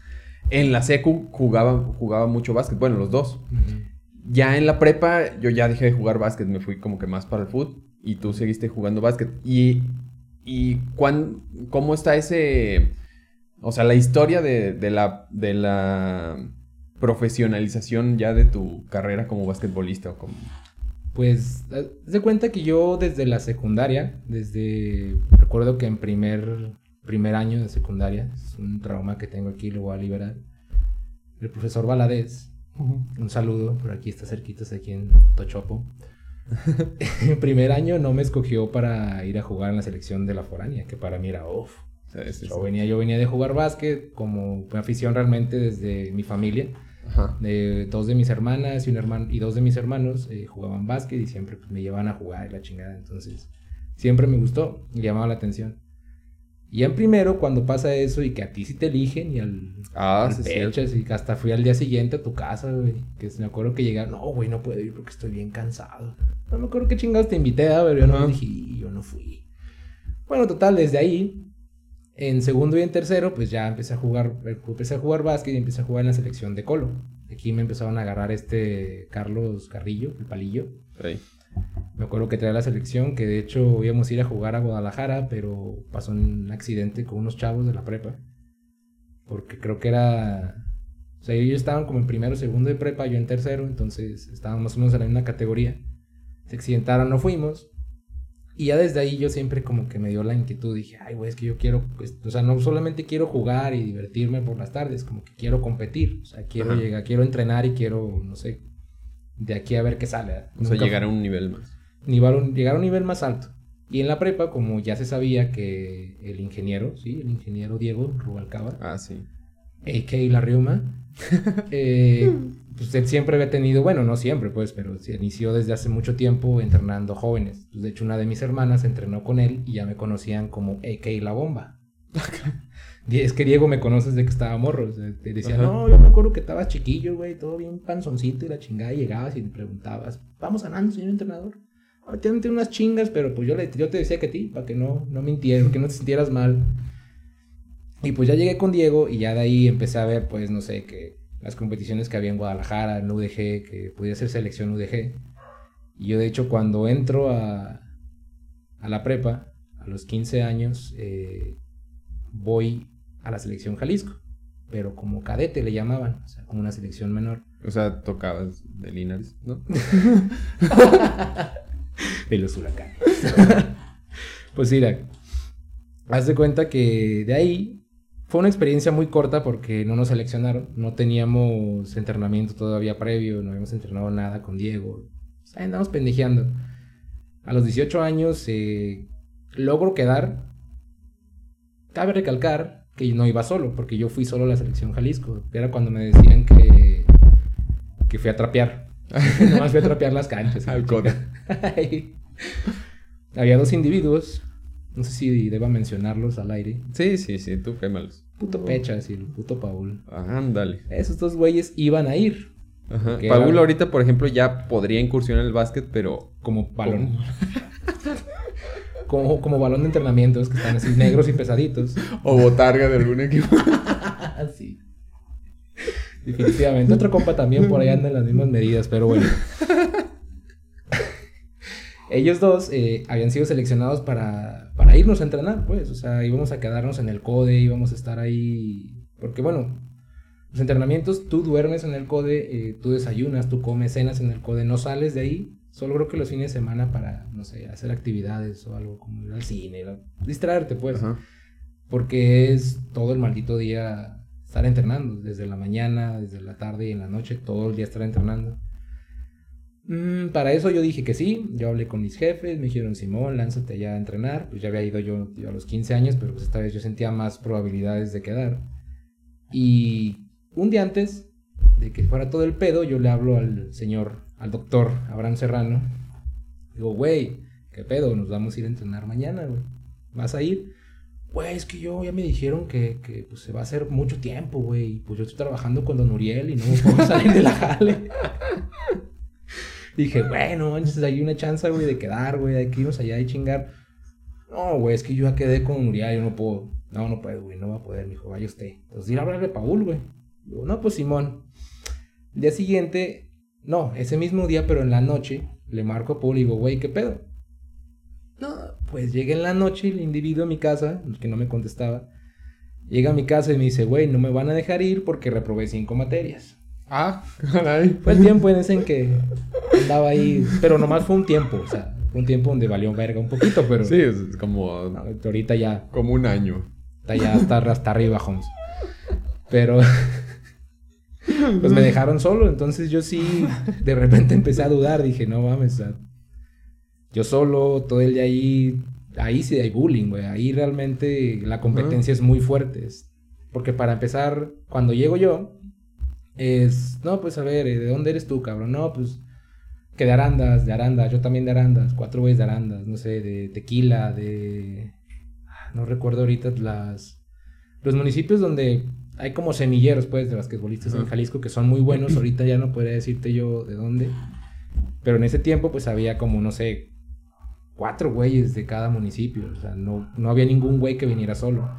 En la secu jugaba, jugaba mucho básquet, bueno, los dos. Ya en la prepa yo ya dejé de jugar básquet, me fui como que más para el fútbol y tú seguiste jugando básquet. Y, y ¿cómo está ese, o sea, la historia de, de, la, de la profesionalización ya de tu carrera como basquetbolista o como... Pues, se cuenta que yo desde la secundaria, desde, recuerdo que en primer, primer año de secundaria, es un trauma que tengo aquí, lo voy a liberar, el profesor Valadez, un saludo, por aquí está cerquitas, aquí en Tochopo. en primer año no me escogió para ir a jugar en la selección de la foránea, que para mí era uff. yo, venía, yo venía de jugar básquet como afición realmente desde mi familia. De, dos de mis hermanas y, un hermano, y dos de mis hermanos eh, jugaban básquet y siempre pues, me llevaban a jugar la chingada. Entonces, siempre me gustó y llamaba la atención. Y en primero, cuando pasa eso y que a ti sí te eligen y al, ah, y que hasta fui al día siguiente a tu casa, güey. Que me acuerdo que llegaron, no, güey, no puedo ir porque estoy bien cansado. No me acuerdo qué chingados te invité, pero yo no dije, yo no fui. Bueno, total, desde ahí en segundo y en tercero, pues ya empecé a jugar, empecé a jugar básquet y empecé a jugar en la selección de Colo. Aquí me empezaron a agarrar este Carlos Carrillo, el palillo. Me acuerdo que traía la selección, que de hecho íbamos a ir a jugar a Guadalajara, pero pasó un accidente con unos chavos de la prepa. Porque creo que era... O sea, ellos estaban como en primero, segundo de prepa, yo en tercero, entonces estábamos más o menos en la misma categoría. Se accidentaron, no fuimos. Y ya desde ahí yo siempre como que me dio la inquietud, dije, ay, güey, es que yo quiero, pues, o sea, no solamente quiero jugar y divertirme por las tardes, como que quiero competir, o sea, quiero llegar, quiero entrenar y quiero, no sé, de aquí a ver qué sale. O sea, llegar a un nivel más. llegar a un nivel más alto. Y en la prepa, como ya se sabía que el ingeniero, sí, el ingeniero Diego Rubalcaba. Ah, sí. A.K. La Riuma, eh, pues él siempre había tenido, bueno, no siempre, pues, pero se inició desde hace mucho tiempo entrenando jóvenes. Pues, de hecho, una de mis hermanas entrenó con él y ya me conocían como AK La Bomba. es que Diego me conoces de que estaba morro. te decía, no, yo me acuerdo que estabas chiquillo, güey, todo bien panzoncito y la chingada. Y llegabas y me preguntabas, vamos ganando, señor entrenador. Tiene unas chingas, pero pues yo, le, yo te decía que a ti, para que no, no mintieras, que no te sintieras mal. Y pues ya llegué con Diego y ya de ahí empecé a ver, pues, no sé, que las competiciones que había en Guadalajara, en UDG, que podía ser selección UDG. Y yo de hecho cuando entro a, a la prepa, a los 15 años, eh, voy a la selección Jalisco, pero como cadete le llamaban, o sea, como una selección menor. O sea, tocabas de Linares, ¿no? de los huracanes. pues mira, haz de cuenta que de ahí fue una experiencia muy corta porque no nos seleccionaron, no teníamos entrenamiento todavía previo, no habíamos entrenado nada con Diego, andamos pendejeando. A los 18 años eh, logro quedar. Cabe recalcar que no iba solo, porque yo fui solo a la selección Jalisco. Era cuando me decían que, que fui a trapear. Nomás fui a trapear las canchas. Había dos individuos no sé si deba mencionarlos al aire. Sí, sí, sí, tú quémalos. Puto Pechas y el puto Paul. Ándale. Esos dos güeyes iban a ir. Ajá. Paul ahorita, por ejemplo, ya podría incursionar en el básquet, pero... Como balón. como, como balón de entrenamiento, es que están así negros y pesaditos. o botarga de algún equipo. sí. Definitivamente. Otro compa también por ahí anda en las mismas medidas, pero bueno. Ellos dos eh, habían sido seleccionados para, para irnos a entrenar, pues. O sea, íbamos a quedarnos en el CODE, íbamos a estar ahí. Porque bueno, los entrenamientos, tú duermes en el CODE, eh, tú desayunas, tú comes cenas en el CODE, no sales de ahí. Solo creo que los fines de semana para, no sé, hacer actividades o algo como ir al cine, distraerte, pues. Porque es todo el maldito día estar entrenando, desde la mañana, desde la tarde y en la noche, todo el día estar entrenando. Mm, para eso yo dije que sí, yo hablé con mis jefes, me dijeron, Simón, lánzate allá a entrenar, pues ya había ido yo, a los 15 años, pero pues esta vez yo sentía más probabilidades de quedar. Y un día antes de que fuera todo el pedo, yo le hablo al señor, al doctor Abraham Serrano, digo, güey, ¿qué pedo? Nos vamos a ir a entrenar mañana, güey. ¿Vas a ir? güey, es que yo ya me dijeron que, que pues, se va a hacer mucho tiempo, güey. Pues yo estoy trabajando con Don Uriel y no me puedo salir de la jale. Dije, bueno, entonces hay una chance, güey, de quedar, güey, de que irnos allá y chingar. No, güey, es que yo ya quedé con Uriel, yo no puedo. No, no puedo, güey, no va a poder, dijo, vaya usted. Entonces ir a hablarle a Paul, güey. Digo, no, pues Simón. El día siguiente, no, ese mismo día, pero en la noche, le marco a Paul y digo, güey, ¿qué pedo? No, pues llega en la noche el individuo a mi casa, que no me contestaba. Llega a mi casa y me dice, güey, no me van a dejar ir porque reprobé cinco materias. Ah, caray. Fue el tiempo en ese en que andaba ahí, pero nomás fue un tiempo, o sea, fue un tiempo donde valió verga un poquito, pero... Sí, es como... ahorita ya... Como un año. Está ya hasta, hasta arriba, Holmes. Pero... pues me dejaron solo, entonces yo sí, de repente empecé a dudar, dije, no mames, o sea, yo solo, todo el día ahí, ahí sí hay bullying, güey. Ahí realmente la competencia es muy fuerte. Porque para empezar, cuando llego yo, es, no, pues a ver, ¿de dónde eres tú, cabrón? No, pues que de Arandas, de Arandas, yo también de Arandas, cuatro güeyes de Arandas, no sé, de Tequila, de... No recuerdo ahorita las... Los municipios donde hay como semilleros, pues, de basquetbolistas en Jalisco que son muy buenos. Ahorita ya no podría decirte yo de dónde. Pero en ese tiempo, pues, había como, no sé, cuatro güeyes de cada municipio. O sea, no, no había ningún güey que viniera solo.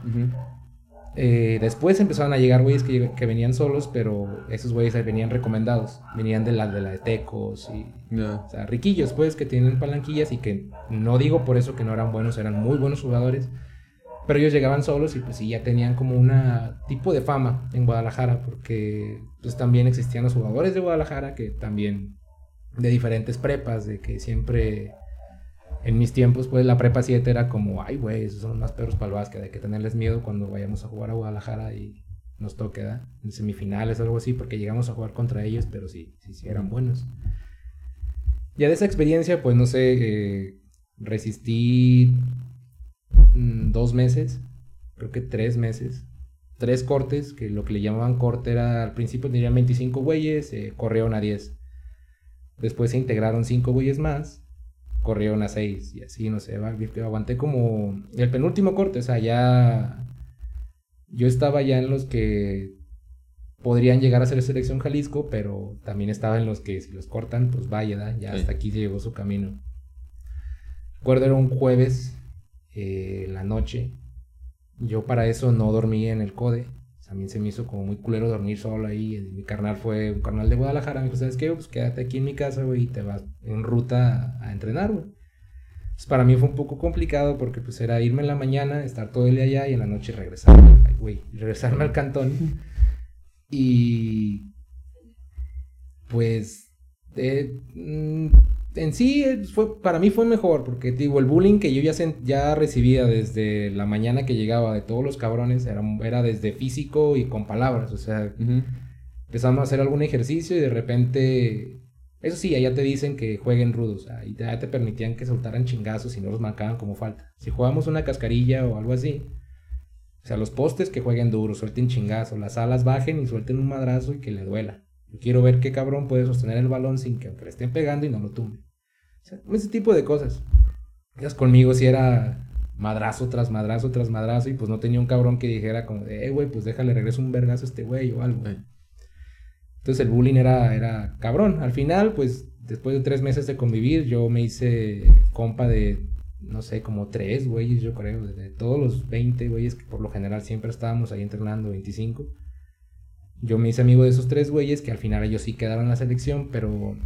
Eh, después empezaron a llegar güeyes que, que, venían solos, pero esos güeyes venían recomendados. Venían de la de, la de Tecos y... O sea, riquillos, pues, que tienen palanquillas y que no digo por eso que no eran buenos, eran muy buenos jugadores. Pero ellos llegaban solos y pues sí, ya tenían como una tipo de fama en Guadalajara, porque pues también existían los jugadores de Guadalajara que también de diferentes prepas, de que siempre en mis tiempos, pues la prepa 7 era como, ay, güey, esos son más perros para el básquet, hay que tenerles miedo cuando vayamos a jugar a Guadalajara y nos toque. En semifinales algo así, porque llegamos a jugar contra ellos, pero sí, sí, sí, eran buenos. Ya de esa experiencia, pues no sé, eh, resistí mm, dos meses, creo que tres meses, tres cortes, que lo que le llamaban corte era, al principio tenían 25 güeyes, eh, corrieron a 10. Después se integraron cinco güeyes más corrieron a seis y así, no sé, aguanté como el penúltimo corte, o sea, ya yo estaba ya en los que podrían llegar a ser selección Jalisco, pero también estaba en los que si los cortan, pues vaya, ya hasta aquí llegó su camino. Recuerdo era un jueves, eh, la noche, yo para eso no dormí en el CODE, también se me hizo como muy culero dormir solo ahí. Mi carnal fue un carnal de Guadalajara. Me dijo, ¿sabes qué? Pues quédate aquí en mi casa, güey, y te vas en ruta a, entrenar, güey. Para mí fue un poco complicado porque pues era irme en la mañana, estar todo el día allá y en la noche regresarme, güey, regresarme al cantón. Y pues eh, mm, en sí eh, fue, para mí fue mejor, porque digo, el bullying que yo ya, ya recibía desde la mañana que llegaba de todos los cabrones era, era desde físico y con palabras, o sea, empezamos a hacer algún ejercicio y de repente, eso sí, allá te dicen que jueguen rudos, y ya te permitían que soltaran chingazos y no los marcaban como falta. Si jugamos una cascarilla o algo así, o sea, los postes que jueguen duro, suelten chingazo, las alas bajen y suelten un madrazo y que le duela. Yo quiero ver qué cabrón puede sostener el balón sin que le estén pegando y no lo tumbe ese tipo de cosas. Ya conmigo si era madrazo tras madrazo tras madrazo y pues no tenía un cabrón que dijera como eh, güey, pues déjale regreso un vergazo a este güey o algo. Entonces el bullying era, era cabrón. Al final, pues después de tres meses de convivir, yo me hice compa de, no sé, como tres güeyes, yo creo, de, todos los 20 güeyes que por lo general siempre estábamos ahí entrenando, 25. Yo me hice amigo de esos tres güeyes que al final ellos sí quedaron en la selección, pero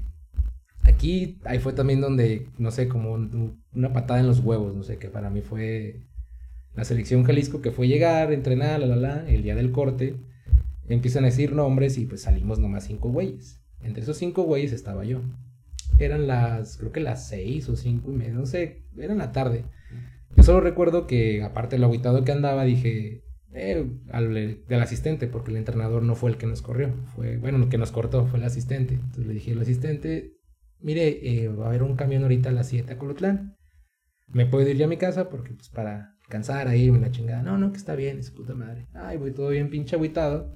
aquí ahí fue también donde, no sé, como una patada en los huevos, no sé, que para mí fue la selección Jalisco que fue llegar, entrenar, la, la, la, el día del corte, empiezan a decir nombres y pues salimos nomás cinco güeyes. Entre esos cinco güeyes estaba yo. Eran las, creo que las seis o cinco y media, no sé, era la tarde. Yo solo recuerdo que, aparte del aguitado que andaba, dije, eh, al, del asistente, porque el entrenador no fue el que nos corrió, fue, bueno, el que nos cortó fue el asistente. Entonces le dije al asistente, mire, eh, va a haber un camión ahorita a las 7 a Colotlán. ¿Me puedo ir ya a mi casa? Porque, pues, para cansar a irme la chingada. No, no, que está bien, esa puta madre. Ay, voy todo bien pinche aguitado.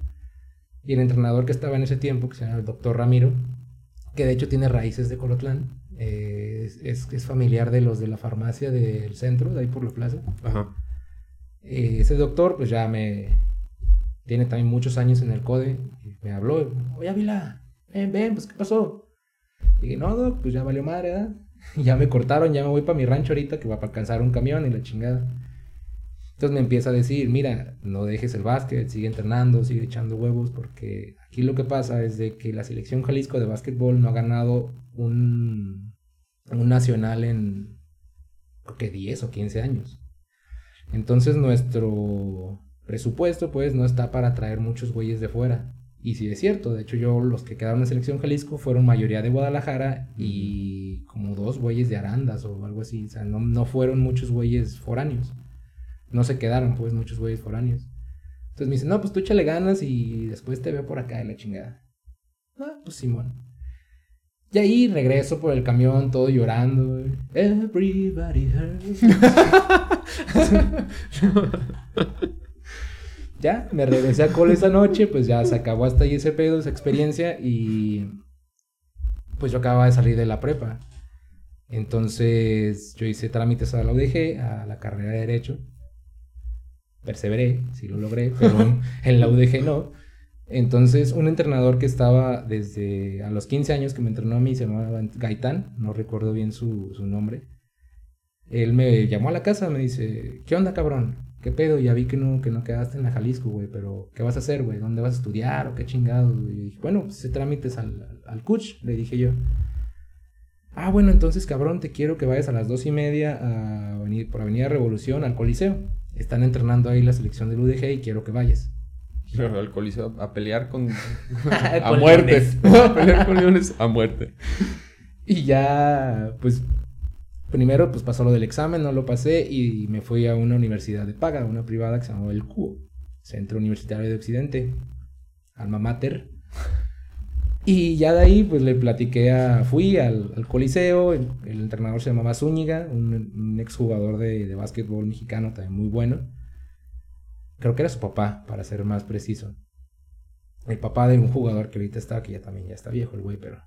Y el entrenador que estaba en ese tiempo, que se llama el doctor Ramiro, que de hecho tiene raíces de Colotlán, eh, es, es, familiar de los de la farmacia del centro, de ahí por la plaza. Ajá. Eh, ese doctor, pues ya me. Tiene también muchos años en el CODE. Y me habló, oye Ávila, ven, ven, pues ¿qué pasó? Dije, no, doc, pues ya valió madre, ya me cortaron, ya me voy para mi rancho ahorita que va para alcanzar un camión y la chingada. Entonces me empieza a decir, mira, no dejes el básquet, sigue entrenando, sigue echando huevos, porque aquí lo que pasa es de que la selección Jalisco de básquetbol no ha ganado un, un nacional en, creo que 10 o 15 años. Entonces nuestro presupuesto pues no está para traer muchos güeyes de fuera. Y sí es cierto, de hecho yo los que quedaron en selección Jalisco fueron mayoría de Guadalajara y como dos güeyes de Arandas o algo así. O sea, no, no fueron muchos güeyes foráneos no se quedaron, pues, muchos güeyes foráneos. Entonces me dicen, no, pues tú échale ganas y después te veo por acá de la chingada. Ah, pues Simón. Y ahí regreso por el camión todo llorando. Everybody hurts. ya, me regresé a Cole esa noche, pues ya se acabó hasta ahí ese pedo, esa experiencia y pues yo acababa de salir de la prepa. Entonces yo hice trámites a la UDG, a la carrera de Derecho perseveré, sí lo logré, pero en la UDG no. Entonces, un entrenador que estaba desde a los 15 años que me entrenó a mí, se llamaba Gaitán, no recuerdo bien su, nombre. Él me llamó a la casa, me dice, ¿qué onda, cabrón? ¿Qué pedo? Ya vi que no, que no quedaste en la Jalisco, güey, pero ¿qué vas a hacer, güey? ¿Dónde vas a estudiar o qué chingados? Y dije, bueno, pues ese trámites al, al, CUCH, le dije yo. Ah, bueno, entonces, cabrón, te quiero que vayas a las dos y media a venir por Avenida Revolución al Coliseo están entrenando ahí la selección del UDG y quiero que vayas. Pero al coliseo a pelear con. a muerte. a pelear con leones a muerte. Y ya, pues. Primero, pues pasó lo del examen, no lo pasé y me fui a una universidad de paga, una privada que se llamaba el CUO, Centro Universitario de Occidente, alma mater. Y ya de ahí, pues le platiqué a. Fui al, Coliseo. El, entrenador se llamaba Zúñiga, un, exjugador de, de básquetbol mexicano también muy bueno. Creo que era su papá, para ser más preciso. El papá de un jugador que ahorita está, que ya también ya está viejo el güey, pero.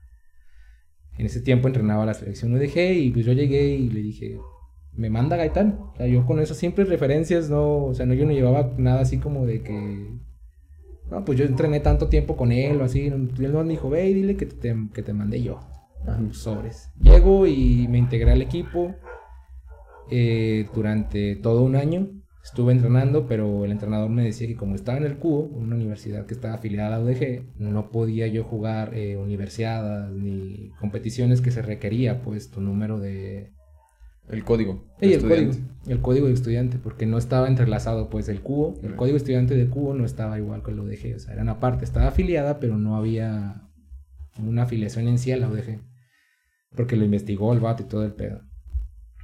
En ese tiempo entrenaba la selección UDG y pues yo llegué y le dije, me manda Gaitán. O sea, yo con esas simples referencias no, o sea, no, yo no llevaba nada así como de que no, pues yo entrené tanto tiempo con él o así. él no me dijo, ve y dile que te, que te mandé yo. Ah, sobres. Llego y me integré al equipo eh, durante todo un año. Estuve entrenando, pero el entrenador me decía que como estaba en el CUO, una universidad que estaba afiliada a la UDG, no podía yo jugar eh, universidades ni competiciones que se requería, pues, tu número de, el código. el código. El código de estudiante, porque no estaba entrelazado, pues, el cubo. El código estudiante de cubo no estaba igual con el UDG. O sea, eran aparte. Estaba afiliada, pero no había una afiliación en sí a la UDG. Porque lo investigó el VAT y todo el pedo.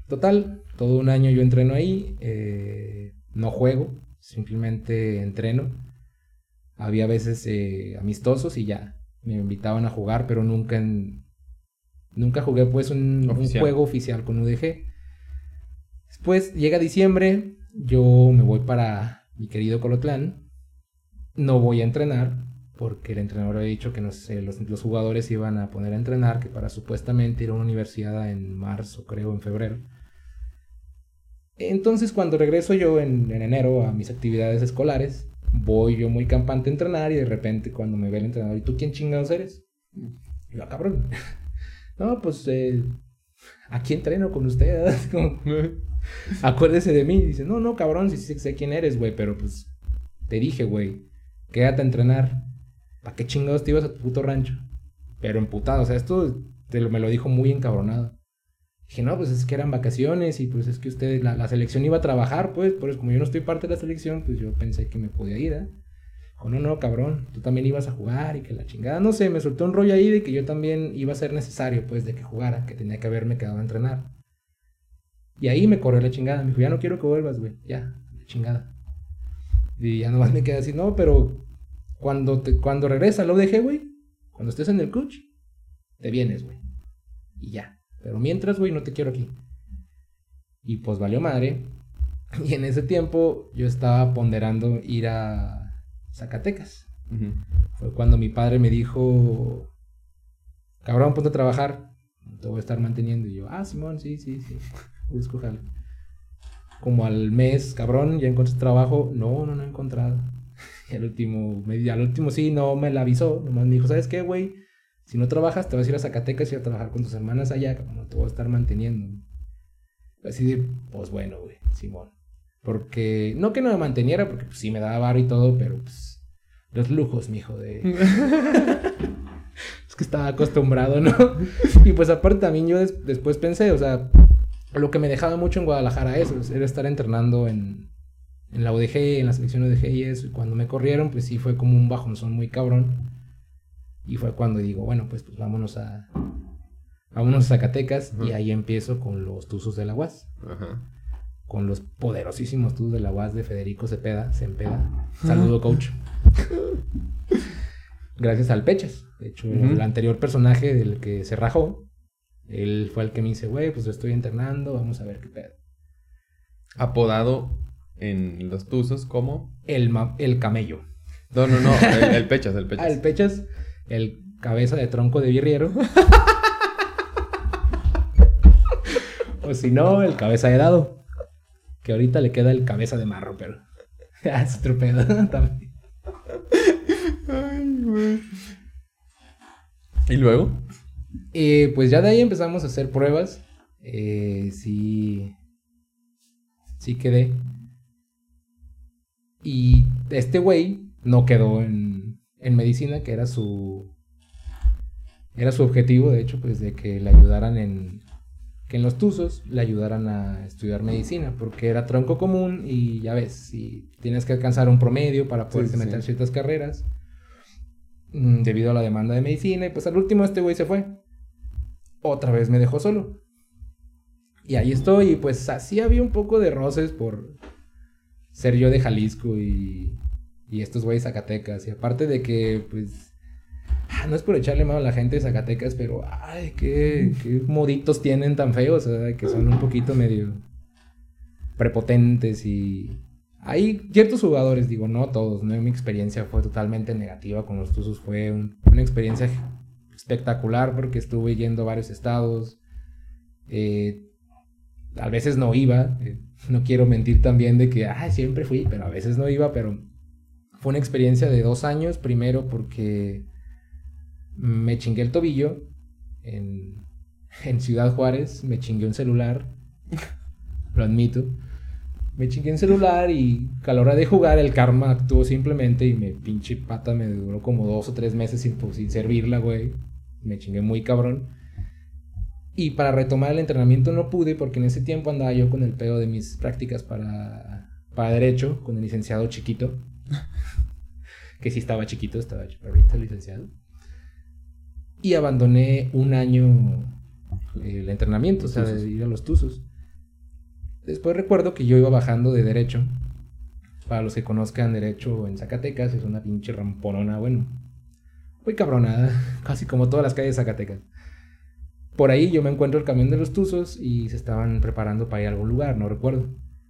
Total, todo un año yo entreno ahí. Eh, no juego, simplemente entreno. Había veces eh, amistosos y ya. Me invitaban a jugar, pero nunca en, Nunca jugué pues un, un, juego oficial con UDG. Después llega diciembre, yo me voy para mi querido Colotlán. No voy a entrenar porque el entrenador había dicho que los, jugadores iban a poner a entrenar, que para supuestamente ir a una universidad en marzo, creo, en febrero. Entonces cuando regreso yo en, enero a mis actividades escolares, voy yo muy campante a entrenar y de repente cuando me ve el entrenador, ¿y tú quién chingados eres? yo, ah, cabrón. no, pues eh, aquí entreno con usted. Acuérdese de mí. Dice, no, no, cabrón, sí, sí sé quién eres, güey, pero pues te dije, güey, quédate a entrenar. ¿Para qué chingados te ibas a tu puto rancho? Pero emputado, o sea, esto te lo, me lo dijo muy encabronado. Dije, no, pues es que eran vacaciones y pues es que usted, la, la selección iba a trabajar, pues, pues como yo no estoy parte de la selección, pues yo pensé que me podía ir, ¿eh? Dijo, no, no, cabrón, tú también ibas a jugar y que la chingada, no sé, me soltó un rollo ahí de que yo también iba a ser necesario, pues, de que jugara, que tenía que haberme quedado a entrenar. Y ahí me corrió la chingada, me dijo, ya no quiero que vuelvas, güey, ya, la chingada. Y ya nomás me quedé así, no, pero cuando, te, cuando regresa lo dejé, güey, cuando estés en el coach, te vienes, güey. Y ya. Pero mientras, güey, no te quiero aquí. Y pues valió madre. Y en ese tiempo yo estaba ponderando ir a Zacatecas. Fue cuando mi padre me dijo, cabrón, ponte a trabajar. Te voy a estar manteniendo. Y yo, ah, Simón, sí, sí, sí. Busco jale. Como al mes, cabrón, ya encontré trabajo. No, no, no he encontrado. Y al último, al último sí, no me la avisó. Nomás me dijo, ¿sabes qué, güey? Si no trabajas, te vas a ir a Zacatecas y a trabajar con tus hermanas allá, no te voy a estar manteniendo. Así de, pues bueno, güey, Simón. Porque, no que no me manteniera, porque pues, sí me daba bar y todo, pero pues, los lujos, mijo, de... es que estaba acostumbrado, ¿no? y pues aparte también yo después pensé, o sea, lo que me dejaba mucho en Guadalajara eso, era estar entrenando en, en la UDG, en la selección UDG y eso. Y cuando me corrieron, pues sí fue como un bajonzón muy cabrón. Y fue cuando digo, bueno, pues, pues vámonos a. Vámonos a Zacatecas y ahí empiezo con los Tuzos de la UAS. Ajá. Con los poderosísimos Tuzos de la UAS de Federico Cepeda. Cepeda. Saludo, coach. Gracias al Pechas. De hecho, el anterior personaje del que se rajó, él fue el que me dice, güey, pues lo estoy internando, vamos a ver qué pedo. Apodado en los Tuzos como... El, el camello. No, no, no, el, Pechas, el Pechas. Ah, el Pechas el cabeza de tronco de birriero. o si no, el cabeza de dado. Que ahorita le queda el cabeza de marro, pero. es otro pedo también. Ay, güey. ¿Y luego? Eh, pues ya de ahí empezamos a hacer pruebas. Eh, sí. Sí quedé. Y este güey no quedó en en medicina, que era su era su objetivo, de hecho, pues de que le ayudaran en que en los Tuzos le ayudaran a estudiar medicina, porque era tronco común y ya ves, si tienes que alcanzar un promedio para poder meter ciertas carreras mm, debido a la demanda de medicina y pues al último este güey se fue. Otra vez me dejó solo. Y ahí estoy y pues así había un poco de roces por ser yo de Jalisco y y estos güeyes Zacatecas. Y aparte de que, pues, ah, no es por echarle mano a la gente de Zacatecas, pero, ay, qué, qué moditos tienen tan feos, que son un poquito medio prepotentes y... Hay ciertos jugadores, digo, no todos, ¿no? Mi experiencia fue totalmente negativa con los Tuzos, fue una experiencia espectacular porque estuve yendo a varios estados. Eh, a veces no iba, eh, no quiero mentir también de que, ay, siempre fui, pero a veces no iba, pero fue una experiencia de dos años, primero porque me chingué el tobillo en, Ciudad Juárez, me chingué un celular, lo admito. Me chingué un celular y a la hora de jugar el karma actuó simplemente y me pinche pata me duró como dos o tres meses sin, sin servirla, güey. Me chingué muy cabrón. Y para retomar el entrenamiento no pude porque en ese tiempo andaba yo con el pedo de mis prácticas para, para derecho, con el licenciado chiquito. que sí estaba chiquito, estaba chaparrito, licenciado. Y abandoné un año el entrenamiento, o sea, de ir a los Tuzos. Después recuerdo que yo iba bajando de derecho. Para los que conozcan derecho en Zacatecas, es una pinche ramponona, bueno, muy cabronada, casi como todas las calles de Zacatecas. Por ahí yo me encuentro el camión de los Tuzos y se estaban preparando para ir a algún lugar, no recuerdo.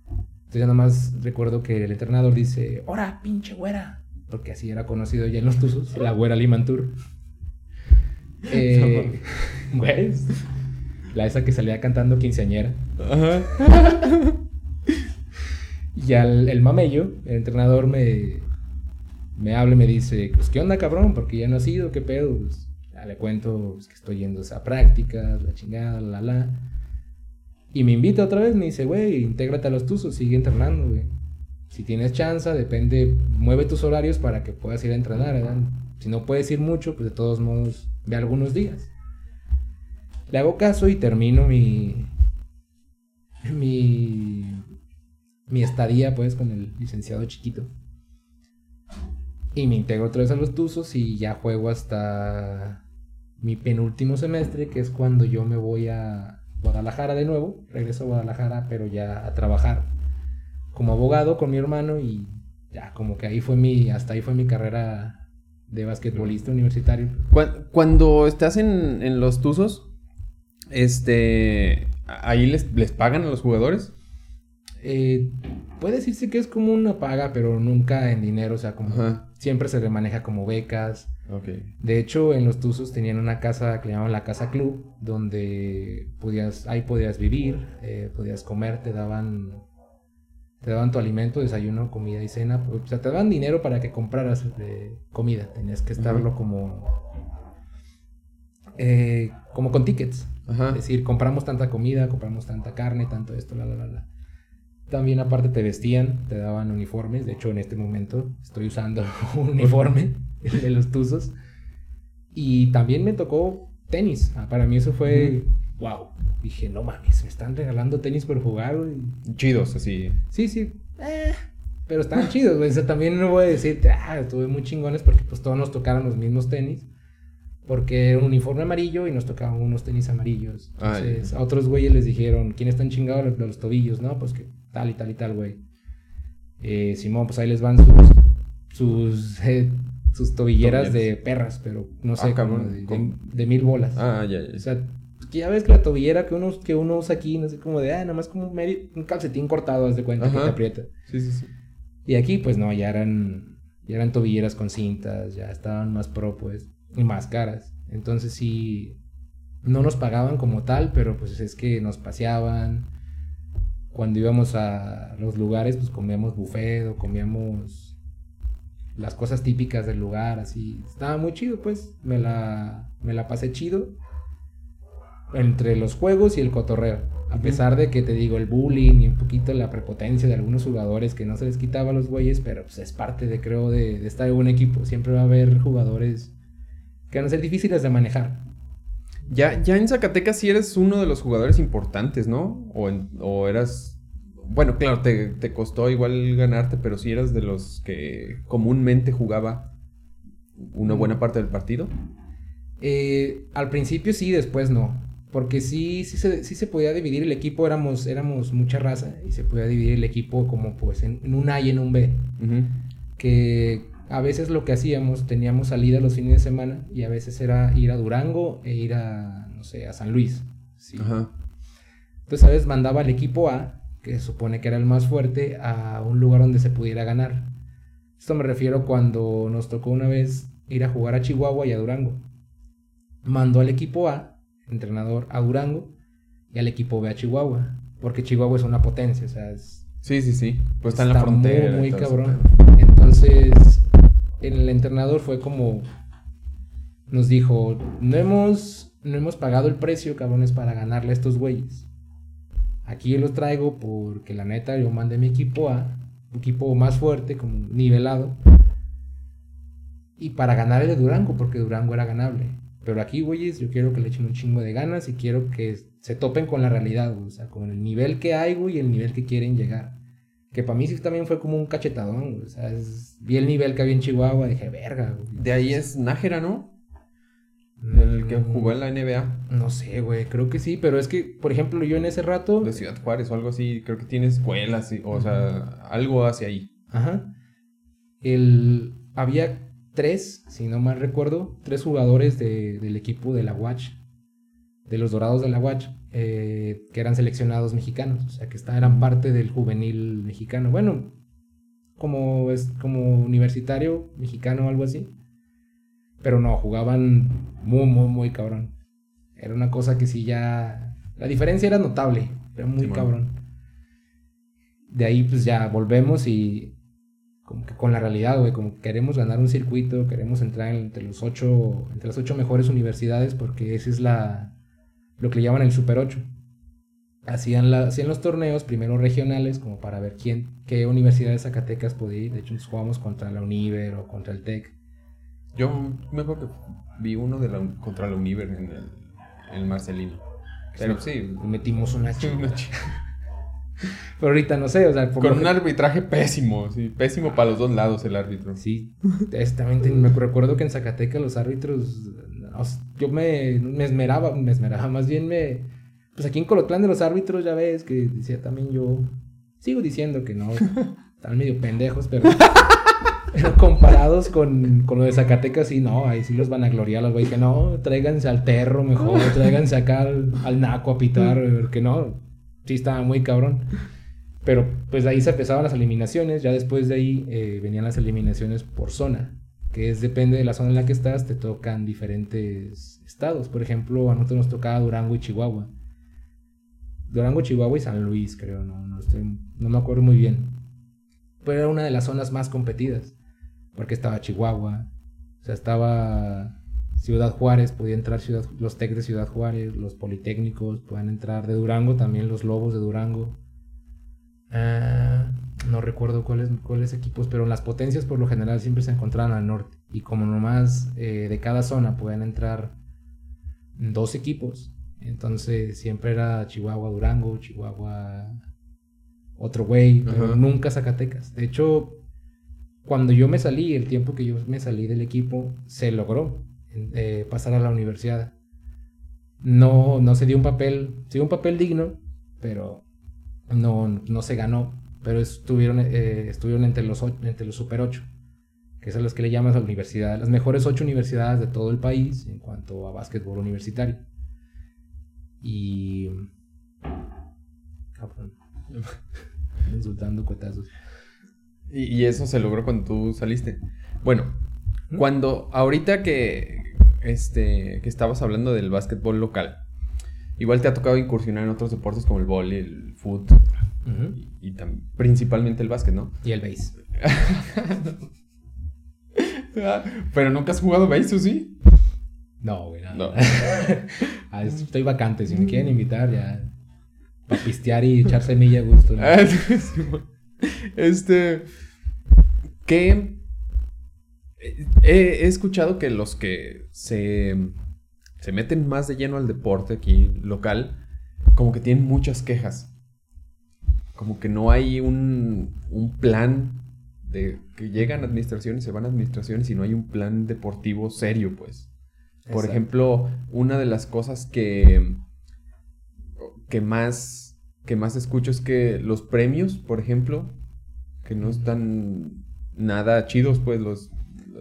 Entonces ya nada más recuerdo que el entrenador dice, ¡Hora, pinche güera! porque así era conocido ya en los Tuzos, la güera Limantur. Eh, güey, la esa que salía cantando quinceañera. y al el mamello, el entrenador me, me habla y me dice, pues, ¿qué onda, cabrón? Porque ya no has ido, ¿qué pedo? Pues, le cuento pues, que estoy yendo a esa práctica, la chingada, la la. Y me invita otra vez, me dice, güey, intégrate a los Tuzos, sigue entrenando, güey. Si tienes chance, depende, mueve tus horarios para que puedas ir a entrenar, si no puedes ir mucho, pues de todos modos ve algunos días. Le hago caso y termino mi, mi, mi estadía pues con el licenciado chiquito. Y me integro otra vez a los Tuzos y ya juego hasta mi penúltimo semestre, que es cuando yo me voy a Guadalajara de nuevo. Regreso a Guadalajara, pero ya a trabajar como abogado con mi hermano y ya como que ahí fue mi, hasta ahí fue mi carrera de basquetbolista universitario. Cuando estás en, en los Tuzos, este, ¿ahí les, les pagan a los jugadores? Eh, puede decirse que es como una paga, pero nunca en dinero, o sea, como siempre se le maneja como becas. De hecho, en los Tuzos tenían una casa que le llamaban la Casa Club, donde podías, ahí podías vivir, eh, podías comer, te daban, te daban tu alimento, desayuno, comida y cena. O sea, te daban dinero para que compraras eh, comida. Tenías que estarlo como, eh, como con tickets. Es decir, compramos tanta comida, compramos tanta carne, tanto esto, la, la, la, la. También aparte te vestían, te daban uniformes. De hecho, en este momento estoy usando un uniforme de los Tuzos. Y también me tocó tenis. Ah, para mí eso fue wow. Dije, no mames, me están regalando tenis por jugar, Chidos, así. Sí, sí. Eh, pero estaban chidos, güey. O sea, también no voy a decirte, ah, estuve muy chingones porque pues todos nos tocaron los mismos tenis. Porque era un uniforme amarillo y nos tocaban unos tenis amarillos. Entonces, a otros güeyes les dijeron, ¿quién están chingados los, los tobillos? No, pues que tal y tal y tal, güey. Eh, Simón, pues ahí les van sus, sus, eh, sus tobilleras de perras, pero no sé, ah, de, mil bolas. Ah, ya, ya. O sea, que ya ves que la tobillera que uno, que uno usa aquí, no sé, como de, ah, nada más como un, medio, un calcetín cortado, haz de cuenta que te aprieta. Sí, sí, sí. Y aquí, pues no, ya eran, ya eran tobilleras con cintas, ya estaban más pro, pues y más caras. Entonces sí, no nos pagaban como tal, pero pues es que nos paseaban. Cuando íbamos a los lugares, pues comíamos buffet o comíamos las cosas típicas del lugar, así. Estaba muy chido, pues. Me la, me la pasé chido entre los juegos y el cotorreo. A pesar de que te digo el bullying y un poquito la prepotencia de algunos jugadores que no se les quitaba a los güeyes, pero pues es parte de, creo, de, de estar en un equipo. Siempre va a haber jugadores que van a ser difíciles de manejar. Ya, ya en Zacatecas sí eres uno de los jugadores importantes, ¿no? O, o eras... Bueno, claro, te, costó igual ganarte, pero sí eras de los que comúnmente jugaba una buena parte del partido. Eh, al principio sí, después no. Porque sí, sí se, sí se podía dividir el equipo, éramos, éramos mucha raza, y se podía dividir el equipo como pues en, un A y en un B. Que a veces lo que hacíamos, teníamos salida los fines de semana y a veces era ir a Durango e ir a, no sé, a San Luis. Entonces a veces mandaba al equipo A, que se supone que era el más fuerte, a un lugar donde se pudiera ganar. Esto me refiero cuando nos tocó una vez ir a jugar a Chihuahua y a Durango. Mandó al equipo A, entrenador, a Durango y al equipo B a Chihuahua. Porque Chihuahua es una potencia, o sea, es... Sí, sí, sí. Pues está, en la frontera. Muy, muy cabrón. Entonces, el entrenador fue como nos dijo, no hemos, no hemos pagado el precio, cabrones, para ganarle a estos güeyes. Aquí yo los traigo porque la neta yo mandé mi equipo a un equipo más fuerte, como nivelado. Y para ganarle a Durango, porque Durango era ganable. Pero aquí, güeyes, yo quiero que le echen un chingo de ganas y quiero que se topen con la realidad, O sea, con el nivel que hay, güey, y el nivel que quieren llegar. Que para mí sí también fue como un cachetadón, O sea, vi el nivel que había en Chihuahua, dije, verga, güey. De ahí es Nájera, ¿no? El que jugó en la NBA. No sé, güey, creo que sí, pero es que, por ejemplo, yo en ese rato. De Ciudad Juárez o algo así, creo que tiene escuelas, o sea, algo hacia ahí. Ajá. El. Había tres, si no mal recuerdo, tres jugadores del equipo de la Watch, de los Dorados de la Watch, eh, que eran seleccionados mexicanos, o sea, que eran parte del juvenil mexicano. Bueno, como, es, como universitario mexicano o algo así. Pero no, jugaban muy, muy, muy cabrón. Era una cosa que sí ya... La diferencia era notable, era muy cabrón. De ahí pues ya volvemos y como que con la realidad, güey, como queremos ganar un circuito, queremos entrar entre los ocho, entre las ocho mejores universidades porque esa es la, lo que le llaman el Super 8. Hacían, la, hacían los torneos, primero regionales, como para ver quién, qué universidad de Zacatecas podía ir. De hecho, nos jugamos contra la Univer o contra el TEC. Yo me acuerdo que vi uno de la, contra la Univer en el, Marcelino. Pero sí. Metimos una chica. Pero ahorita no sé, o sea, con un arbitraje pésimo, sí, pésimo para los dos lados el árbitro. Sí, exactamente. me recuerdo que en Zacatecas los árbitros, yo me, me esmeraba, me esmeraba, más bien me, pues aquí en Colotlán de los árbitros ya ves que decía también yo, sigo diciendo que no, están medio pendejos, pero, comparados con, con, lo de Zacatecas, sí, no, ahí sí los van a gloriar los güeyes que no, tráiganse al perro mejor, tráiganse acá al, al naco a pitar, que no, sí estaba muy cabrón. Pero pues ahí se empezaban las eliminaciones, ya después de ahí eh, venían las eliminaciones por zona, que es depende de la zona en la que estás, te tocan diferentes estados. Por ejemplo, a nosotros nos tocaba Durango y Chihuahua. Durango, Chihuahua y San Luis, creo, no, no, no me acuerdo muy bien. Pero era una de las zonas más competidas, porque estaba Chihuahua, o sea, estaba Ciudad Juárez, podía entrar ciudad, los TEC de Ciudad Juárez, los Politécnicos, pueden entrar de Durango, también los Lobos de Durango. Ah, no recuerdo cuáles, cuáles equipos, pero las potencias por lo general siempre se encontraban al norte. Y como nomás eh, de cada zona pueden entrar dos equipos, entonces siempre era Chihuahua, Durango, Chihuahua, otro güey, pero nunca Zacatecas. De hecho, cuando yo me salí, el tiempo que yo me salí del equipo, se logró eh, pasar a la universidad. No, no se dio un papel, se un papel digno, pero no, no se ganó. Pero estuvieron, eh, estuvieron entre, los, entre los Super 8, que son los que le llaman a la universidad, las mejores 8 universidades de todo el país en cuanto a básquetbol universitario. Y. Cabrón. Insultando cuetazos. Y, y, eso se logró cuando tú saliste. Bueno, cuando ahorita que este que estabas hablando del básquetbol local, igual te ha tocado incursionar en otros deportes como el vóley, el fútbol y, principalmente el básquet, ¿no? Y el base. Pero nunca has jugado base, ¿o sí? No, güey, no. Ah, estoy vacante, si me quieren invitar ya para pistear y echar semilla a gusto. Ah, este ¿qué he, escuchado que los que se, se meten más de lleno al deporte aquí local, como que tienen muchas quejas. Como que no hay un, un plan de que llegan administraciones, se van a administraciones y no hay un plan deportivo serio, pues. Por ejemplo, una de las cosas que, que más que más escucho es que los premios, por ejemplo, que no están nada chidos, pues los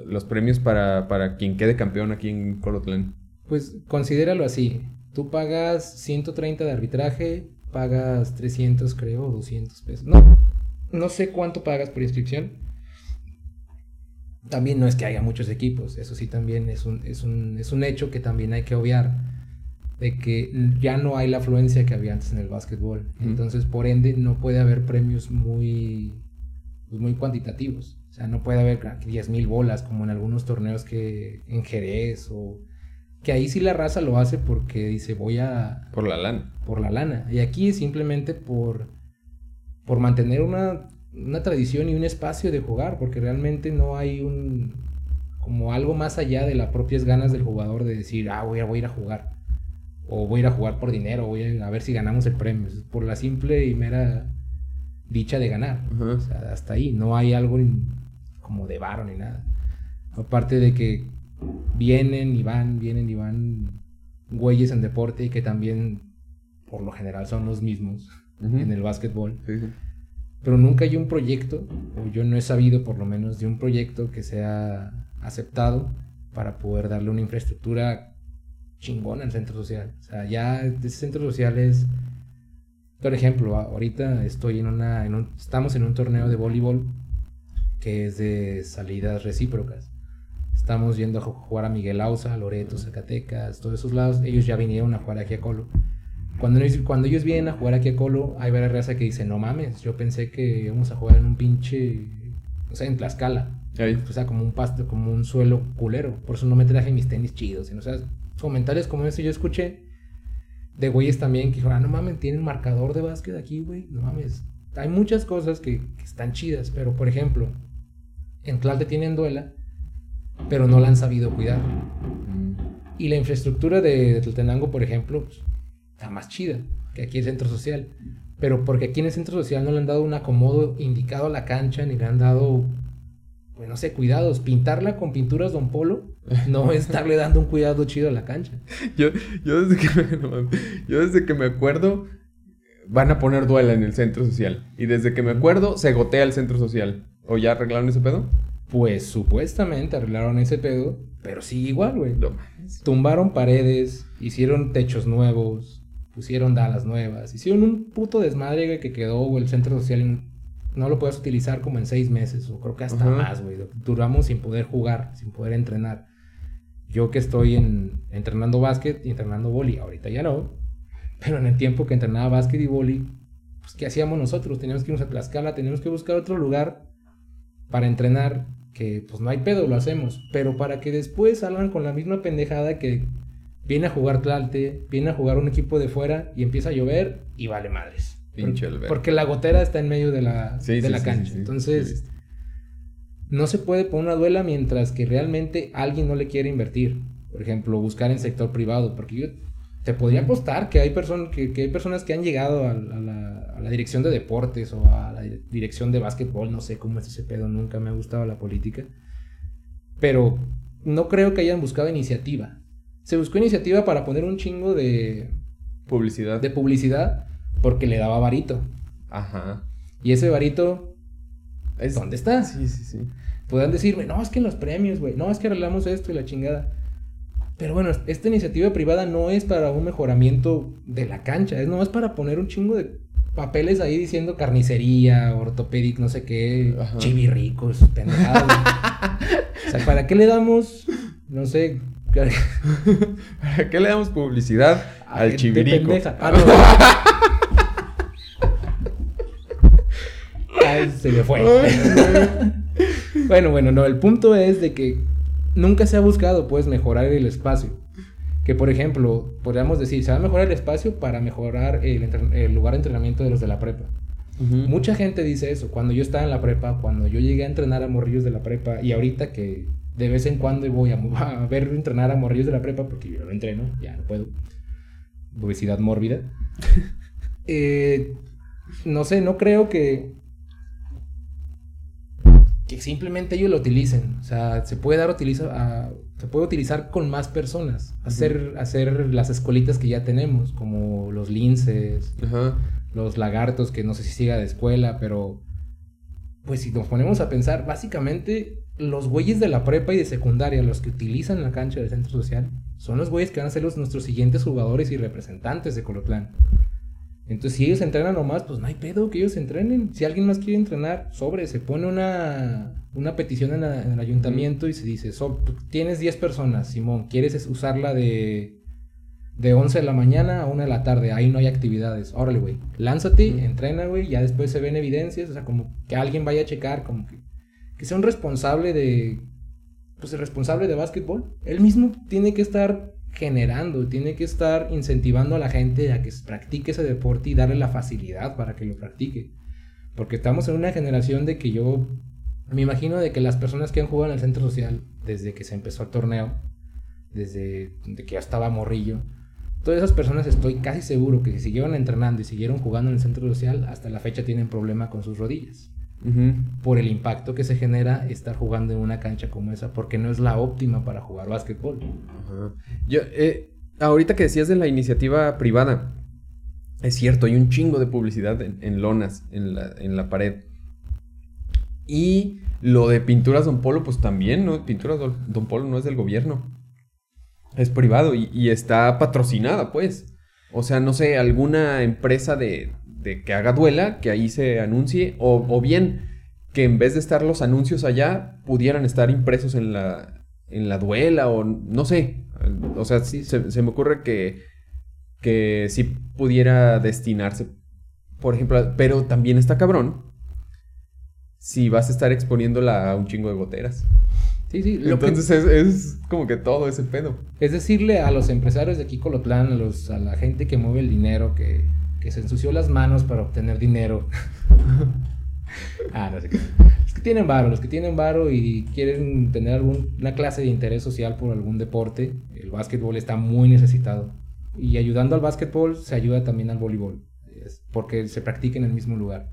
los premios para, para quien quede campeón aquí en Colotlán? Pues considéralo así. Tú pagas 130 de arbitraje, pagas 300 creo, o 200 pesos. No, no sé cuánto pagas por inscripción. También no es que haya muchos equipos, eso sí también es un, es un, es un hecho que también hay que obviar, de que ya no hay la afluencia que había antes en el básquetbol. Entonces, por ende, no puede haber premios muy, pues, muy cuantitativos. O sea, no puede haber 10.000 bolas como en algunos torneos que en Jerez o... Que ahí sí la raza lo hace porque dice voy a... Por la lana. Por la lana. Y aquí es simplemente por, por mantener una, una tradición y un espacio de jugar, porque realmente no hay un... como algo más allá de las propias ganas del jugador de decir, ah, voy a, voy a ir a jugar. O voy a ir a jugar por dinero, voy a, a ver si ganamos el premio. Por la simple y mera dicha de ganar. O sea, hasta ahí. No hay algo como de varo ni nada. Aparte de que vienen y van, vienen y van güeyes en deporte y que también por lo general son los mismos en el básquetbol. Pero nunca hay un proyecto, o yo no he sabido por lo menos de un proyecto que sea aceptado para poder darle una infraestructura chingona al centro social. O sea, ya ese centro social es, por ejemplo, ahorita estoy en una, en estamos en un torneo de voleibol que es de salidas recíprocas. Estamos yendo a jugar a Miguel Ausa, Loreto, Zacatecas, todos esos lados. Ellos ya vinieron a jugar aquí a Colo. Cuando ellos, cuando ellos vienen a jugar aquí a Colo, hay varias raza que dice, no mames, yo pensé que íbamos a jugar en un pinche, o sea, en Tlaxcala. O sea, como un pasto, como un suelo culero. Por eso no me traje mis tenis chidos. o sea, comentarios como ese yo escuché de güeyes también que dijeron, ah, no mames, tienen marcador de básquet aquí, güey. No mames. Hay muchas cosas que, que están chidas, pero por ejemplo, en Tlalte tienen duela, pero no la han sabido cuidar. Y la infraestructura de Tlaltenango, por ejemplo, pues, está más chida que aquí el centro social. Pero porque aquí en el centro social no le han dado un acomodo indicado a la cancha, ni le han dado, pues no sé, cuidados. Pintarla con pinturas Don Polo no es estarle dando un cuidado chido a la cancha. Yo, yo, desde, que me, yo desde que me acuerdo, van a poner duela en el centro social. Y desde que me acuerdo, se gotea el centro social. ¿O ya arreglaron ese pedo? Pues supuestamente arreglaron ese pedo, pero sigue igual, güey. Tumbaron paredes, hicieron techos nuevos, pusieron dalas nuevas, hicieron un puto desmadre, que quedó, el centro social no lo puedes utilizar como en seis meses, o creo que hasta más, güey. Duramos sin poder jugar, sin poder entrenar. Yo que estoy en, entrenando básquet y entrenando boli, ahorita ya no, pero en el tiempo que entrenaba básquet y boli, pues ¿qué hacíamos nosotros? Teníamos que irnos a Tlaxcala, teníamos que buscar otro lugar para entrenar, que pues no hay pedo, lo hacemos, pero para que después salgan con la misma pendejada que viene a jugar Tlalte, viene a jugar un equipo de fuera y empieza a llover y vale madres. Pinche porque, porque la gotera está en medio de la, de la cancha. Entonces, no se puede poner una duela mientras que realmente alguien no le quiere invertir. Por ejemplo, buscar en sector privado. Porque yo te podría apostar que hay, personas que, hay personas que han llegado a, la, a, la, dirección de deportes o a la dirección de básquetbol. No sé cómo es ese pedo. Nunca me ha gustado la política. Pero no creo que hayan buscado iniciativa se buscó iniciativa para poner un chingo de publicidad. De publicidad porque le daba varito. Ajá. Y ese varito, ¿dónde está? Sí, sí, sí. Podrán decirme, no, es que en los premios, güey, no, es que arreglamos esto y la chingada. Pero bueno, esta iniciativa privada no es para un mejoramiento de la cancha, es nomás para poner un chingo de papeles ahí diciendo carnicería, ortopédico, no sé qué, chivirricos, pendejados. o sea, ¿para qué le damos, no sé, ¿Para qué le damos publicidad al chivirico? Ah, se me fue. bueno, bueno, no, el punto es de que nunca se ha buscado, pues, mejorar el espacio. Que, por ejemplo, podríamos decir, se va a mejorar el espacio para mejorar el, lugar de entrenamiento de los de la prepa. Mucha gente dice eso. Cuando yo estaba en la prepa, cuando yo llegué a entrenar a morrillos de la prepa, y ahorita que de vez en cuando voy a, a ver entrenar a morrillos de la prepa porque yo no entreno, ya no puedo. Obesidad mórbida. Eh, no sé, no creo que que simplemente ellos lo utilicen. O sea, se puede dar utiliza, se puede utilizar con más personas. Hacer, hacer las escuelitas que ya tenemos, como los linces, los lagartos, que no sé si siga de escuela, pero pues si nos ponemos a pensar, básicamente los güeyes de la prepa y de secundaria, los que utilizan la cancha del centro social, son los güeyes que van a ser los, nuestros siguientes jugadores y representantes de Colotlán. Entonces, si ellos entrenan nomás, pues no hay pedo que ellos entrenen. Si alguien más quiere entrenar, sobre, se pone una, una petición en, el ayuntamiento y se dice, tienes 10 personas, Simón, ¿quieres usarla de, de 11 de la mañana a 1 de la tarde? Ahí no hay actividades. Órale, güey, lánzate, entrena, güey, ya después se ven evidencias, o sea, como que alguien vaya a checar, como que que sea un responsable de, pues el responsable de básquetbol. Él mismo tiene que estar generando, tiene que estar incentivando a la gente a que practique ese deporte y darle la facilidad para que lo practique. Porque estamos en una generación de que yo me imagino de que las personas que han jugado en el centro social desde que se empezó el torneo, desde que ya estaba morrillo, todas esas personas estoy casi seguro que si siguieron entrenando y siguieron jugando en el centro social, hasta la fecha tienen problema con sus rodillas por el impacto que se genera estar jugando en una cancha como esa, porque no es la óptima para jugar básquetbol. Yo, eh, ahorita que decías de la iniciativa privada, es cierto, hay un chingo de publicidad en, lonas, en la, en la, pared. Y lo de Pinturas Don Polo, pues también, ¿no? Pinturas Don, Polo no es del gobierno. Es privado y, y está patrocinada, pues. O sea, no sé, alguna empresa de, de que haga duela, que ahí se anuncie, o, bien que en vez de estar los anuncios allá, pudieran estar impresos en la, en la duela, o no sé. O sea, sí, se, me ocurre que, que sí pudiera destinarse, por ejemplo, pero también está cabrón si vas a estar exponiéndola a un chingo de goteras. Sí, sí. Entonces es, como que todo ese pedo. Es decirle a los empresarios de aquí Colotlán, a, los, a la gente que mueve el dinero, que que se ensució las manos para obtener dinero. ah, no sé qué. Los que tienen varo, los que tienen varo y quieren tener alguna clase de interés social por algún deporte, el básquetbol está muy necesitado. Y ayudando al básquetbol se ayuda también al voleibol, porque se practica en el mismo lugar.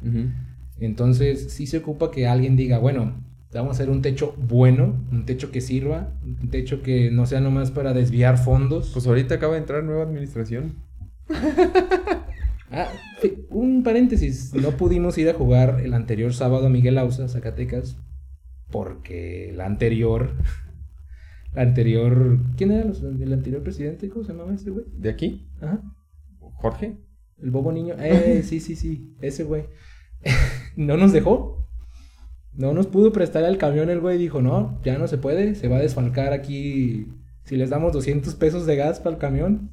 Entonces, sí se ocupa que alguien diga, bueno, vamos a hacer un techo bueno, un techo que sirva, un techo que no sea nomás para desviar fondos. Pues ahorita acaba de entrar nueva administración. ah, un paréntesis, no pudimos ir a jugar el anterior sábado a Miguel Ausa, Zacatecas, porque la anterior, la anterior, ¿quién era el anterior presidente? ¿Cómo se llamaba ese güey? ¿De aquí? Ajá. ¿Jorge? El bobo niño. Eh, sí, sí, sí, ese güey. no nos dejó. No nos pudo prestar el camión. El güey dijo: No, ya no se puede. Se va a desfalcar aquí. Si les damos 200 pesos de gas para el camión.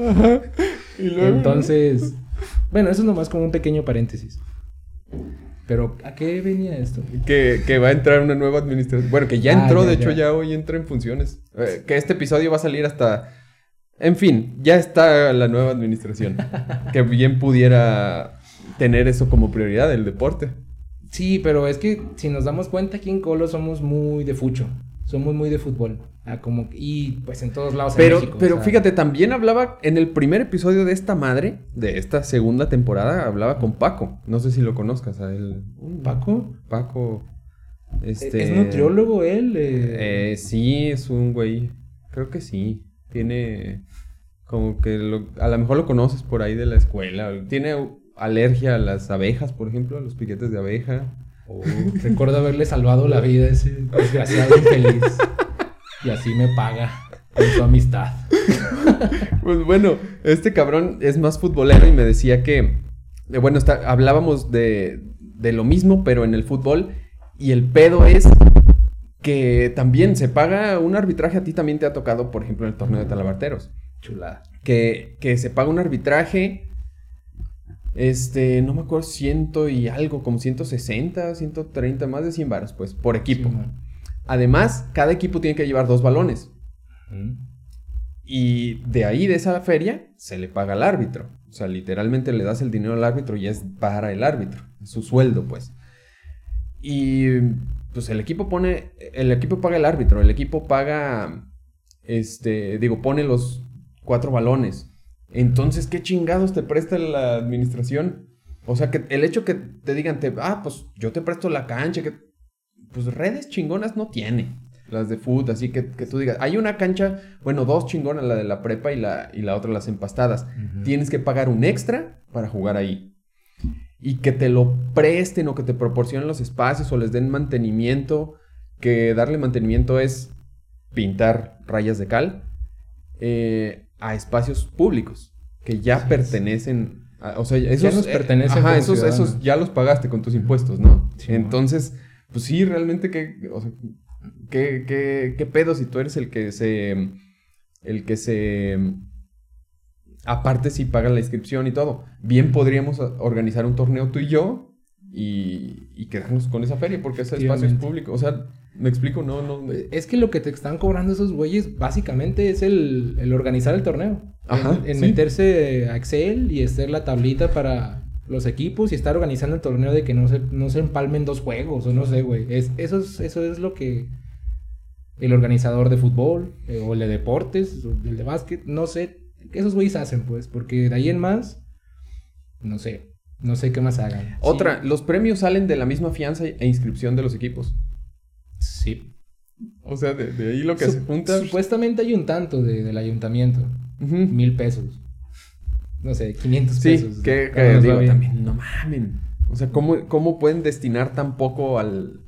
Entonces, bueno, eso es nomás como un pequeño paréntesis. Pero, ¿a qué venía esto? Que, va a entrar una nueva administración. Bueno, que ya ah, entró, de hecho, ya hoy entra en funciones. Eh, que este episodio va a salir hasta en fin, ya está la nueva administración. que bien pudiera tener eso como prioridad, el deporte. Sí, pero es que si nos damos cuenta aquí en Colo somos muy de fucho. Somos muy de fútbol. Ah, como, y pues en todos lados. Pero, pero fíjate, también hablaba en el primer episodio de esta madre, de esta segunda temporada, hablaba con Paco. No sé si lo conozcas a él. ¿Paco? Paco. Este, ¿Es nutriólogo él? Eh, eh, sí, es un güey. Creo que sí. Tiene como que a lo mejor lo conoces por ahí de la escuela. Tiene alergia a las abejas, por ejemplo, a los piquetes de abeja. Oh, recuerdo haberle salvado la vida a ese desgraciado infeliz. Y así me paga con su amistad. Pues bueno, este cabrón es más futbolero y me decía que, eh, bueno, hablábamos de, de lo mismo, pero en el fútbol. Y el pedo es que también se paga un arbitraje. A ti también te ha tocado, por ejemplo, en el torneo de talabarteros. Chulada. Que, que se paga un arbitraje. Este, no me acuerdo, ciento y algo, como 160, 130, más de 100 varos, pues, por equipo. Además, cada equipo tiene que llevar dos balones. Y de ahí, de esa feria, se le paga al árbitro. O sea, literalmente le das el dinero al árbitro y es para el árbitro. Su sueldo, pues. Y pues el equipo pone, el equipo paga el árbitro, el equipo paga, este, digo, pone los cuatro balones. Entonces, ¿qué chingados te presta la administración? O sea, que el hecho que te digan, te, ah, pues yo te presto la cancha, que, pues redes chingonas no tiene. Las de fútbol, así que, que, tú digas, hay una cancha, bueno, dos chingonas, la de la prepa y la, y la otra las empastadas. Tienes que pagar un extra para jugar ahí y que te lo presten o que te proporcionen los espacios o les den mantenimiento, que darle mantenimiento es pintar rayas de cal, eh, a espacios públicos que ya pertenecen, o sea, esos, ya nos pertenecen ajá, esos, esos, ya los pagaste con tus impuestos, ¿no? Entonces, pues sí, realmente que, o sea, ¿qué, qué, qué pedo si tú eres el que se, el que se Aparte si pagan la inscripción y todo. Bien podríamos organizar un torneo tú y yo y, quedarnos con esa feria porque ese espacio es público. O sea, me explico, no, no. Es que lo que te están cobrando esos güeyes básicamente es el, organizar el torneo. Ajá. En, meterse a Excel y hacer la tablita para los equipos y estar organizando el torneo de que no se, no se empalmen dos juegos o no sé, güey. Es, eso, es, eso es lo que el organizador de fútbol eh, o el de deportes, el de básquet, no sé, esos güeyes hacen, pues, porque de ahí en más, no sé, no sé qué más hagan. Otra, los premios salen de la misma fianza e inscripción de los equipos. Sí. O sea, de, ahí lo que se junta. Supuestamente hay un tanto del ayuntamiento. Mil pesos. No sé, 500 pesos. Sí, que, digo también, no mamen. O sea, ¿cómo, ¿cómo pueden destinar tan poco al,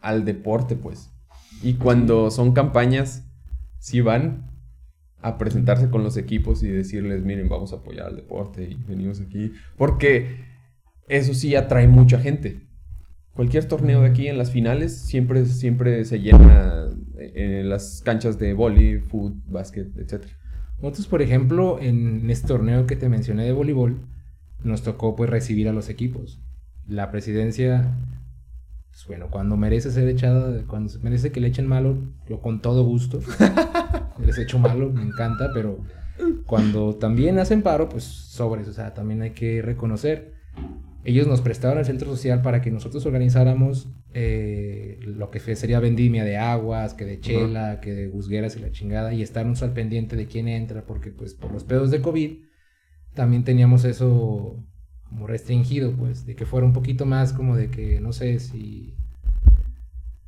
al deporte, pues? Y cuando son campañas, sí van, a presentarse con los equipos y decirles, miren, vamos a apoyar al deporte y venimos aquí. Porque eso sí atrae mucha gente. Cualquier torneo de aquí en las finales siempre, siempre se llena en las canchas de vóley, fútbol, básquet, etc. Nosotros, por ejemplo, en este torneo que te mencioné de voleibol, nos tocó pues recibir a los equipos. La presidencia, pues bueno, cuando merece ser echada, cuando merece que le echen malo, lo con todo gusto. les hecho malo, me encanta, pero cuando también hacen paro, pues sobres, o sea, también hay que reconocer. Ellos nos prestaron el centro social para que nosotros organizáramos eh, lo que sería vendimia de aguas, que de chela, que de busgueras y la chingada, y estarnos al pendiente de quién entra, porque pues por los pedos de COVID también teníamos eso como restringido, pues, de que fuera un poquito más como de que, no sé, si,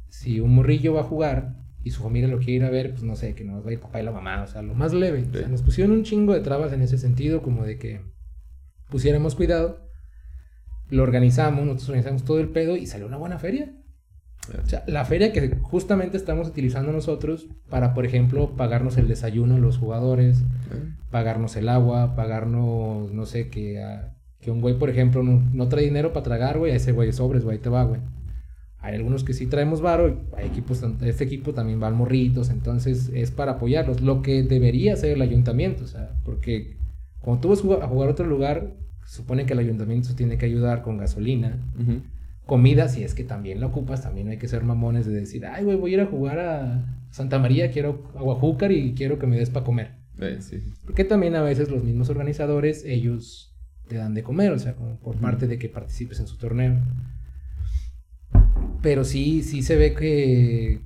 si un morrillo va a jugar y su familia lo quiere ir a ver, pues no sé, que nos va a ir papá y la mamá, o sea, lo más leve. O sea, nos pusieron un chingo de trabas en ese sentido, como de que pusiéramos cuidado lo organizamos, nosotros organizamos todo el pedo y salió una buena feria. O sea, la feria que justamente estamos utilizando nosotros para, por ejemplo, pagarnos el desayuno a los jugadores, pagarnos el agua, pagarnos, no sé, que, que un güey, por ejemplo, no, trae dinero para tragar, güey, a ese güey sobres, güey, te va, güey. Hay algunos que sí traemos varo, hay equipos, este equipo también va al morritos, entonces es para apoyarlos, lo que debería hacer el ayuntamiento, o sea, porque cuando tú vas a jugar a otro lugar, supone que el ayuntamiento tiene que ayudar con gasolina, comida, si es que también la ocupas, también hay que ser mamones de decir, ay, güey, voy a ir a jugar a Santa María, quiero aguajúcar y quiero que me des para comer. Eh, Porque también a veces los mismos organizadores, ellos te dan de comer, o sea, como por parte de que participes en su torneo. Pero sí, sí se ve que...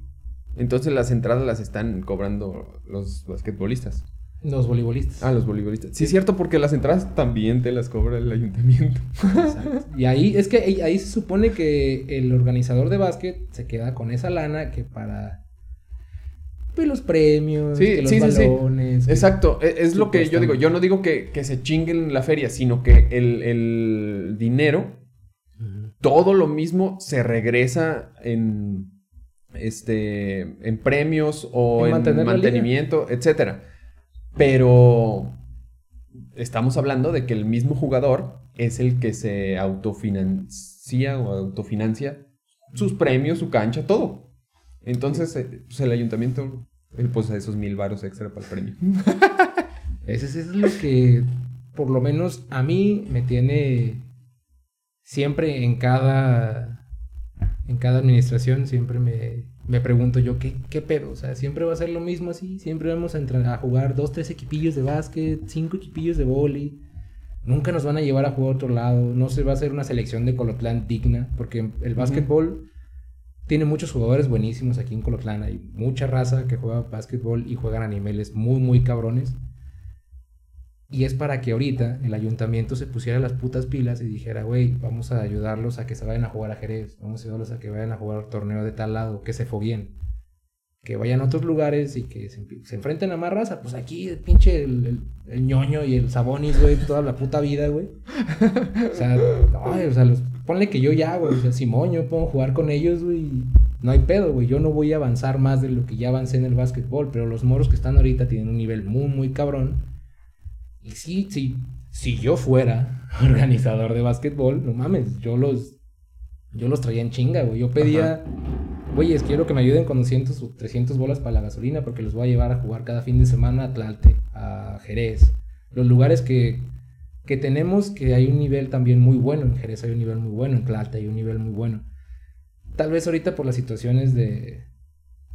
Entonces las entradas las están cobrando los basquetbolistas. Los voleibolistas. Ah, los voleibolistas. Sí, es cierto, porque las entradas también te las cobra el ayuntamiento. Exacto. Y ahí es que ahí se supone que el organizador de básquet se queda con esa lana que para pues, los premios, sí, los sí, balones. Exacto, e, es, lo que yo digo. Yo no digo que, se chinguen la feria, sino que el, dinero, todo lo mismo se regresa en este en premios o en, en mantenimiento, etcétera. Pero estamos hablando de que el mismo jugador es el que se autofinancia o autofinancia sus premios, su cancha, todo. Entonces, eh, pues el ayuntamiento, pues esos mil varos extra para el premio. Eso es lo que, por lo menos a mí, me tiene siempre en cada, en cada administración, siempre me, me pregunto yo, ¿qué, ¿qué pedo? O sea, siempre va a ser lo mismo así. Siempre vamos a, entrar a jugar dos, tres equipillos de básquet, cinco equipillos de vóley. Nunca nos van a llevar a jugar a otro lado. No se va a hacer una selección de Colotlán digna. Porque el básquetbol tiene muchos jugadores buenísimos aquí en Colotlán. Hay mucha raza que juega básquetbol y juegan a niveles muy, muy cabrones. Y es para que ahorita el ayuntamiento se pusiera las putas pilas y dijera, güey, vamos a ayudarlos a que se vayan a jugar a Jerez, vamos a ayudarlos a que vayan a jugar torneo de tal lado, que se foguen, que vayan a otros lugares y que se, enfrenten a más raza. Pues aquí el pinche el, ñoño y el sabonis, güey, toda la puta vida, güey. O sea, o sea, los, ponle que yo ya, güey, o sea, Simón, yo puedo jugar con ellos, güey. No hay pedo, güey. Yo no voy a avanzar más de lo que ya avancé en el básquetbol, pero los moros que están ahorita tienen un nivel muy, muy cabrón y sí, sí, si yo fuera organizador de básquetbol, no mames, yo los, yo los traía en chinga, güey. Yo pedía, güeyes, quiero que me ayuden con 200 o 300 bolas para la gasolina porque los voy a llevar a jugar cada fin de semana a Tlalte, a Jerez. Los lugares que, que tenemos, que hay un nivel también muy bueno. En Jerez hay un nivel muy bueno, en Tlalte hay un nivel muy bueno. Tal vez ahorita por las situaciones de,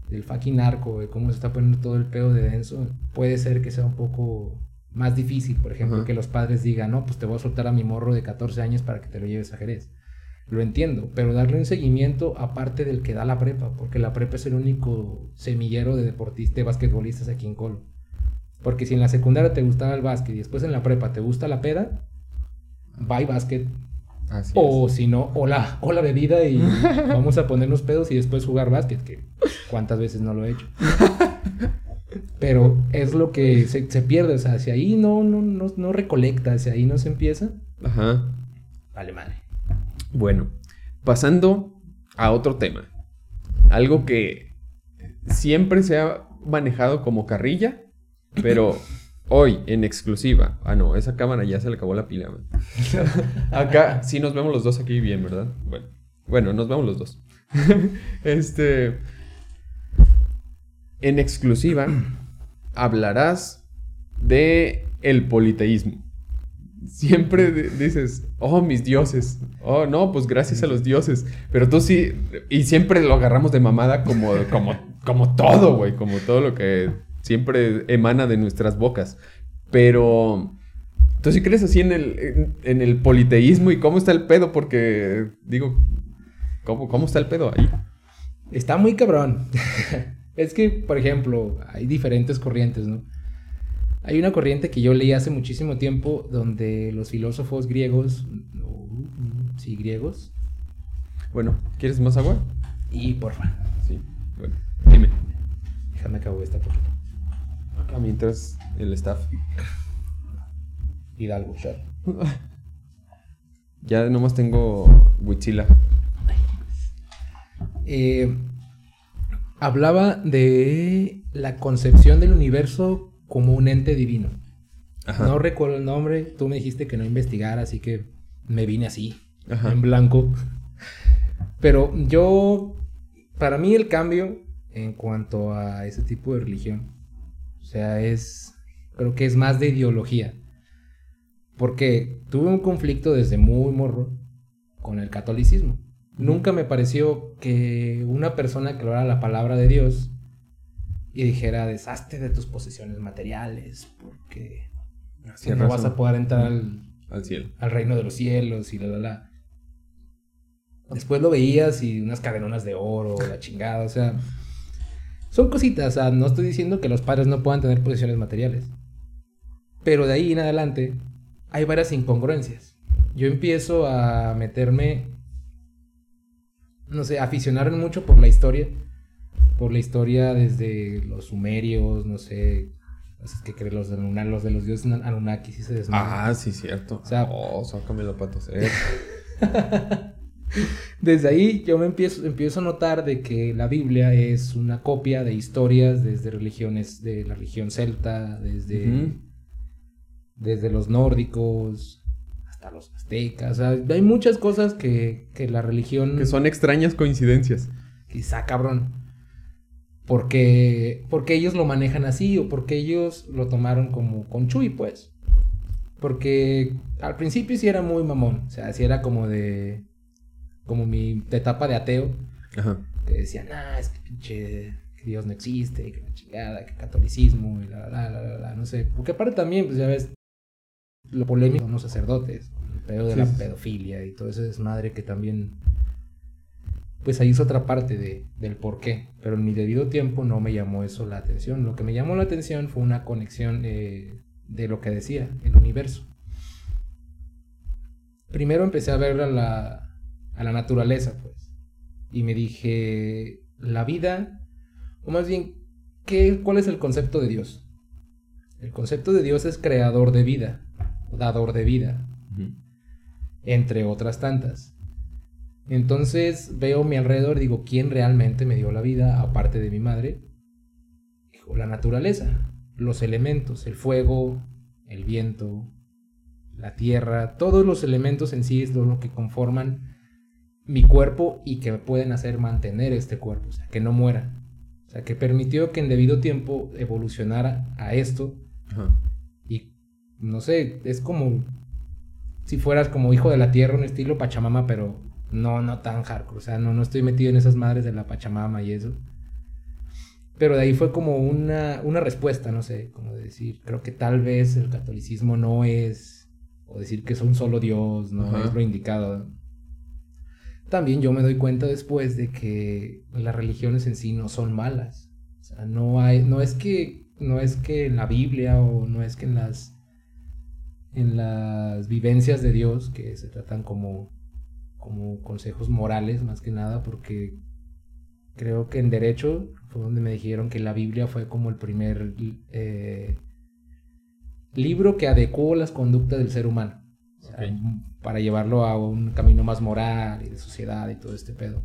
del fucking narco, de cómo se está poniendo todo el pedo de denso, puede ser que sea un poco más difícil, por ejemplo, que los padres digan, no, pues te voy a soltar a mi morro de 14 años para que te lo lleves a Jerez. Lo entiendo, pero darle un seguimiento aparte del que da la prepa, porque la prepa es el único semillero de deportistas, de basquetbolistas aquí en Colo. Porque si en la secundaria te gustaba el básquet y después en la prepa te gusta la peda, bye básquet. o si no, hola, hola bebida y vamos a ponernos pedos y después jugar básquet, que cuántas veces no lo he hecho. Pero es lo que se, pierde, o sea, si ahí no, no, no, no recolecta, si ahí no se empieza. Ajá. Vale, madre. Bueno, pasando a otro tema. Algo que siempre se ha manejado como carrilla, pero hoy en exclusiva. Ah, no, esa cámara ya se le acabó la pila. Acá sí nos vemos los dos aquí bien, ¿verdad? Bueno, bueno, nos vemos los dos. este en exclusiva hablarás de el politeísmo. Siempre dices, oh, mis dioses. Oh, no, pues gracias a los dioses. Pero tú sí, y siempre lo agarramos de mamada como, como, como todo, güey, como todo lo que siempre emana de nuestras bocas. Pero Entonces, si crees así en el, en, el politeísmo y cómo está el pedo, porque digo, ¿cómo, ¿cómo está el pedo ahí? Está muy cabrón. Es que, por ejemplo, hay diferentes corrientes, ¿no? Hay una corriente que yo leí hace muchísimo tiempo donde los filósofos griegos, sí, griegos. Bueno, ¿quieres más agua? Y porfa. Sí, bueno, dime. Déjame acabo esta poquito. Acá mientras el staff. Hidalgo, shot. ya nomás tengo Huichila. Eh, hablaba de la concepción del universo como un ente divino. No recuerdo el nombre, tú me dijiste que no investigara, así que me vine así, en blanco. Pero yo, para mí el cambio en cuanto a ese tipo de religión, o sea, es, creo que es más de ideología. Porque tuve un conflicto desde muy morro con el catolicismo. Nunca me pareció que una persona que hablara la palabra de Dios y dijera, deshazte de tus posesiones materiales, porque no vas a poder entrar al, cielo. al reino de los cielos y la, la, la. Después lo veías y unas cadenonas de oro, la chingada, o sea, son cositas, o sea, no estoy diciendo que los padres no puedan tener posesiones materiales, pero de ahí en adelante hay varias incongruencias. Yo empiezo a meterme no sé, aficionaron mucho por la historia. Por la historia desde los sumerios, no sé. Es que creen los de, los de los dioses Anunnaki sí se desmayan. Ah, sí, cierto. O sea, oh, sácame los patos. desde ahí yo me empiezo, empiezo a notar de que la Biblia es una copia de historias desde religiones, de la religión celta, desde, desde los nórdicos, a los aztecas. hay muchas cosas que, la religión. Que son extrañas coincidencias. Quizá, cabrón. Porque, porque ellos lo manejan así o porque ellos lo tomaron como con Chuy, pues. Porque al principio sí era muy mamón. O sea, sí era como de. Como mi etapa de ateo. Ajá. Que decían, ah, es que pinche. Que Dios no existe, que la chingada, que catolicismo, y la, la, la, la, no sé. Porque aparte también, pues ya ves, lo polémico son los sacerdotes, el pedo de la pedofilia y todo ese desmadre que también, pues ahí es otra parte de, del por qué, pero en mi debido tiempo no me llamó eso la atención. Lo que me llamó la atención fue una conexión eh, de lo que decía, el universo. Primero empecé a ver a la, a la naturaleza, pues, y me dije, la vida, o más bien, ¿qué, ¿cuál es el concepto de Dios? El concepto de Dios es creador de vida dador de vida, entre otras tantas. Entonces veo a mi alrededor y digo, ¿quién realmente me dio la vida aparte de mi madre? Dijo, la naturaleza, los elementos, el fuego, el viento, la tierra, todos los elementos en sí es lo que conforman mi cuerpo y que me pueden hacer mantener este cuerpo, o sea, que no muera. O sea, que permitió que en debido tiempo evolucionara a esto no sé, es como si fueras como hijo de la tierra, un estilo Pachamama, pero no, no tan hardcore. O sea, no, no estoy metido en esas madres de la Pachamama y eso. Pero de ahí fue como una, una respuesta, no sé, como decir, creo que tal vez el catolicismo no es, o decir que es un solo Dios, no es lo indicado. También yo me doy cuenta después de que las religiones en sí no son malas. O sea, no hay, no es que, no es que en la Biblia o no es que en las en las vivencias de Dios, que se tratan como, como consejos morales más que nada, porque creo que en derecho fue donde me dijeron que la Biblia fue como el primer eh, libro que adecuó las conductas del ser humano. Para llevarlo a un camino más moral y de sociedad y todo este pedo.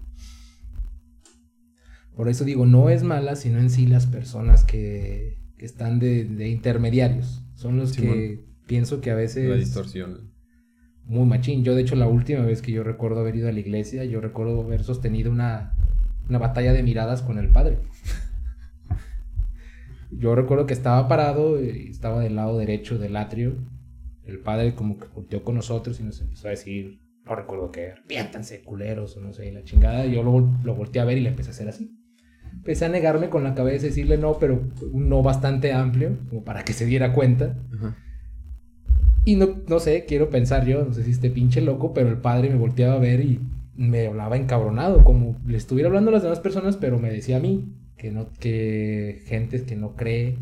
Por eso digo, no es mala, sino en sí las personas que, que están de, intermediarios. Son los que pienso que a veces... La distorsión. Muy machín. Yo, de hecho, la última vez que yo recuerdo haber ido a la iglesia, yo recuerdo haber sostenido una, una batalla de miradas con el padre. yo recuerdo que estaba parado y estaba del lado derecho del atrio. El padre como que volteó con nosotros y nos empezó a decir, no recuerdo qué, arpiéntanse, culeros, o no sé, la chingada. Y yo lo, lo volteé a ver y le empecé a hacer así. Empecé a negarme con la cabeza y decirle no, pero un no bastante amplio, como para que se diera cuenta. Y no, no sé, quiero pensar yo, no sé si esté pinche loco, pero el padre me volteaba a ver y me hablaba encabronado, como le estuviera hablando a las demás personas, pero me decía a mí que no, que gente que no cree,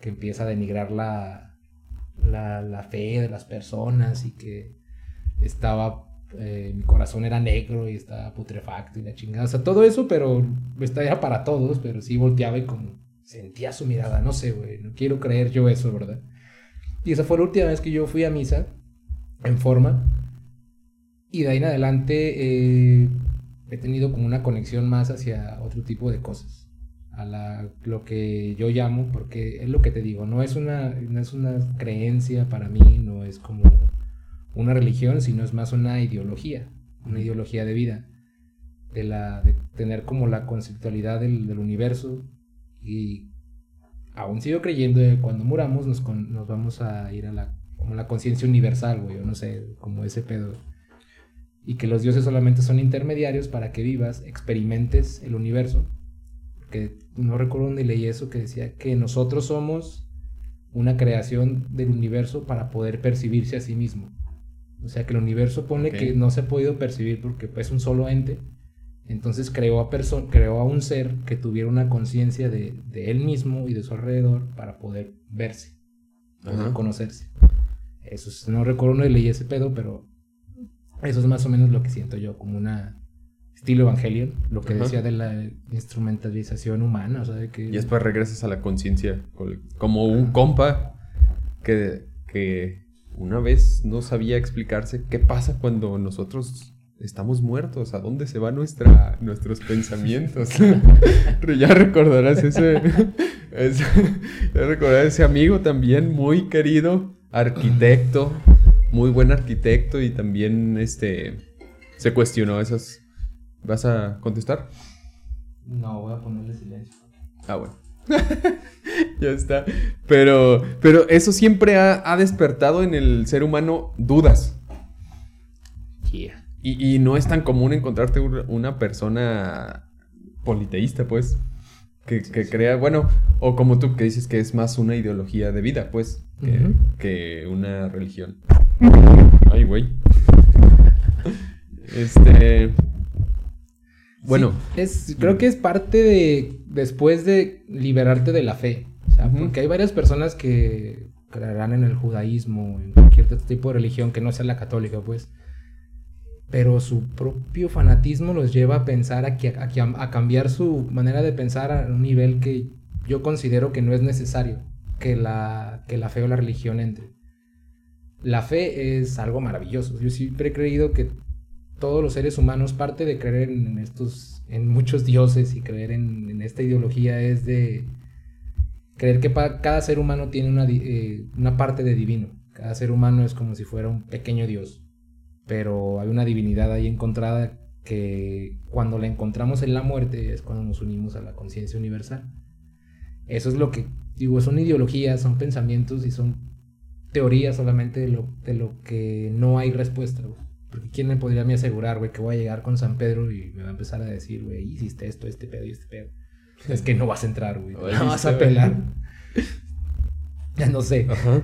que empieza a denigrar la, la, la fe de las personas y que estaba, eh, mi corazón era negro y estaba putrefacto y la chingada, o sea, todo eso, pero estaba para todos, pero sí volteaba y como sentía su mirada, no sé, güey, no quiero creer yo eso, ¿verdad? Y esa fue la última vez que yo fui a misa en forma y de ahí en adelante eh, he tenido como una conexión más hacia otro tipo de cosas. A la, lo que yo llamo, porque es lo que te digo, no es, una, no es una creencia para mí, no es como una religión, sino es más una ideología, una ideología de vida, de, la, de tener como la conceptualidad del, del universo y aún sigo creyendo que cuando muramos nos, nos vamos a ir a la, como la conciencia universal, güey, o no sé, como ese pedo y que los dioses solamente son intermediarios para que vivas, experimentes el universo. Que no recuerdo dónde leí eso que decía que nosotros somos una creación del universo para poder percibirse a sí mismo. O sea que el universo pone que no se ha podido percibir porque es un solo ente. Entonces creó a, creó a un ser que tuviera una conciencia de, él mismo y de su alrededor para poder verse, poder conocerse. Eso no recuerdo dónde leí ese pedo, pero eso es más o menos lo que siento yo, como una estilo Evangelion, lo que decía de la instrumentalización humana, o sea, que... Y después regresas a la conciencia, como un compa que, que una vez no sabía explicarse qué pasa cuando nosotros estamos muertos, a dónde se van nuestra, nuestros pensamientos. ya recordarás ese, ese, ya recordarás ese amigo también muy querido, arquitecto, muy buen arquitecto y también este se cuestionó esas. ¿Vas a contestar? No, voy a ponerle silencio. Ah, bueno. ya está. Pero, pero eso siempre ha, despertado en el ser humano dudas. Yeah. Y, no es tan común encontrarte una persona politeísta, pues. Que, crea, bueno, o como tú que dices que es más una ideología de vida, pues, que, que una religión. Ay, güey. Este. Bueno. es, creo que es parte de. Después de liberarte de la fe. O sea, porque hay varias personas que creerán en el judaísmo, en cualquier tipo de religión que no sea la católica, pues. Pero su propio fanatismo los lleva a pensar, a, a, a cambiar su manera de pensar a un nivel que yo considero que no es necesario que la, que la fe o la religión entre la fe es algo maravilloso. Yo siempre he creído que todos los seres humanos, parte de creer en estos, en muchos dioses y creer en, esta ideología es de creer que cada ser humano tiene una, eh, una parte de divino. Cada ser humano es como si fuera un pequeño dios. Pero hay una divinidad ahí encontrada que cuando la encontramos en la muerte es cuando nos unimos a la conciencia universal. Eso es lo que digo, son ideologías, son pensamientos y son teoría solamente de lo, de lo que no hay respuesta, Porque quién me podría me asegurar, güey, que voy a llegar con San Pedro y me va a empezar a decir, güey, hiciste esto, este pedo y este pedo. Es que no vas a entrar, güey. No vas a pelar. ya no sé. Ajá.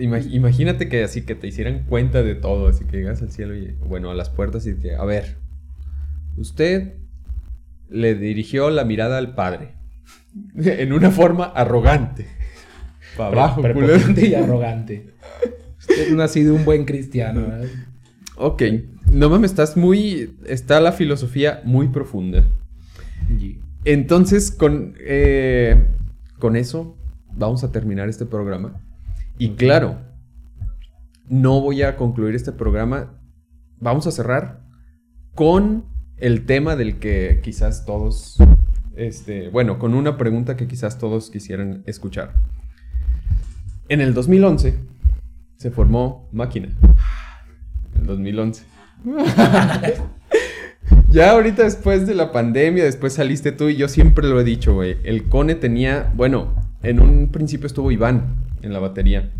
Imagínate que así que te hicieran cuenta de todo, así que llegas al cielo y, bueno, a las puertas y que, a ver, usted le dirigió la mirada al Padre en una forma arrogante abajo, y arrogante. Usted no ha sido un buen cristiano, Ok. No mames, estás muy. Está la filosofía muy profunda. Entonces, con, eh, con eso vamos a terminar este programa. Y claro, no voy a concluir este programa. Vamos a cerrar con el tema del que quizás todos. Este, bueno, con una pregunta que quizás todos quisieran escuchar. En el 2011 se formó Máquina. En el 2011. ya ahorita después de la pandemia, después saliste tú y yo siempre lo he dicho, güey. El Cone tenía, bueno, en un principio estuvo Iván en la batería.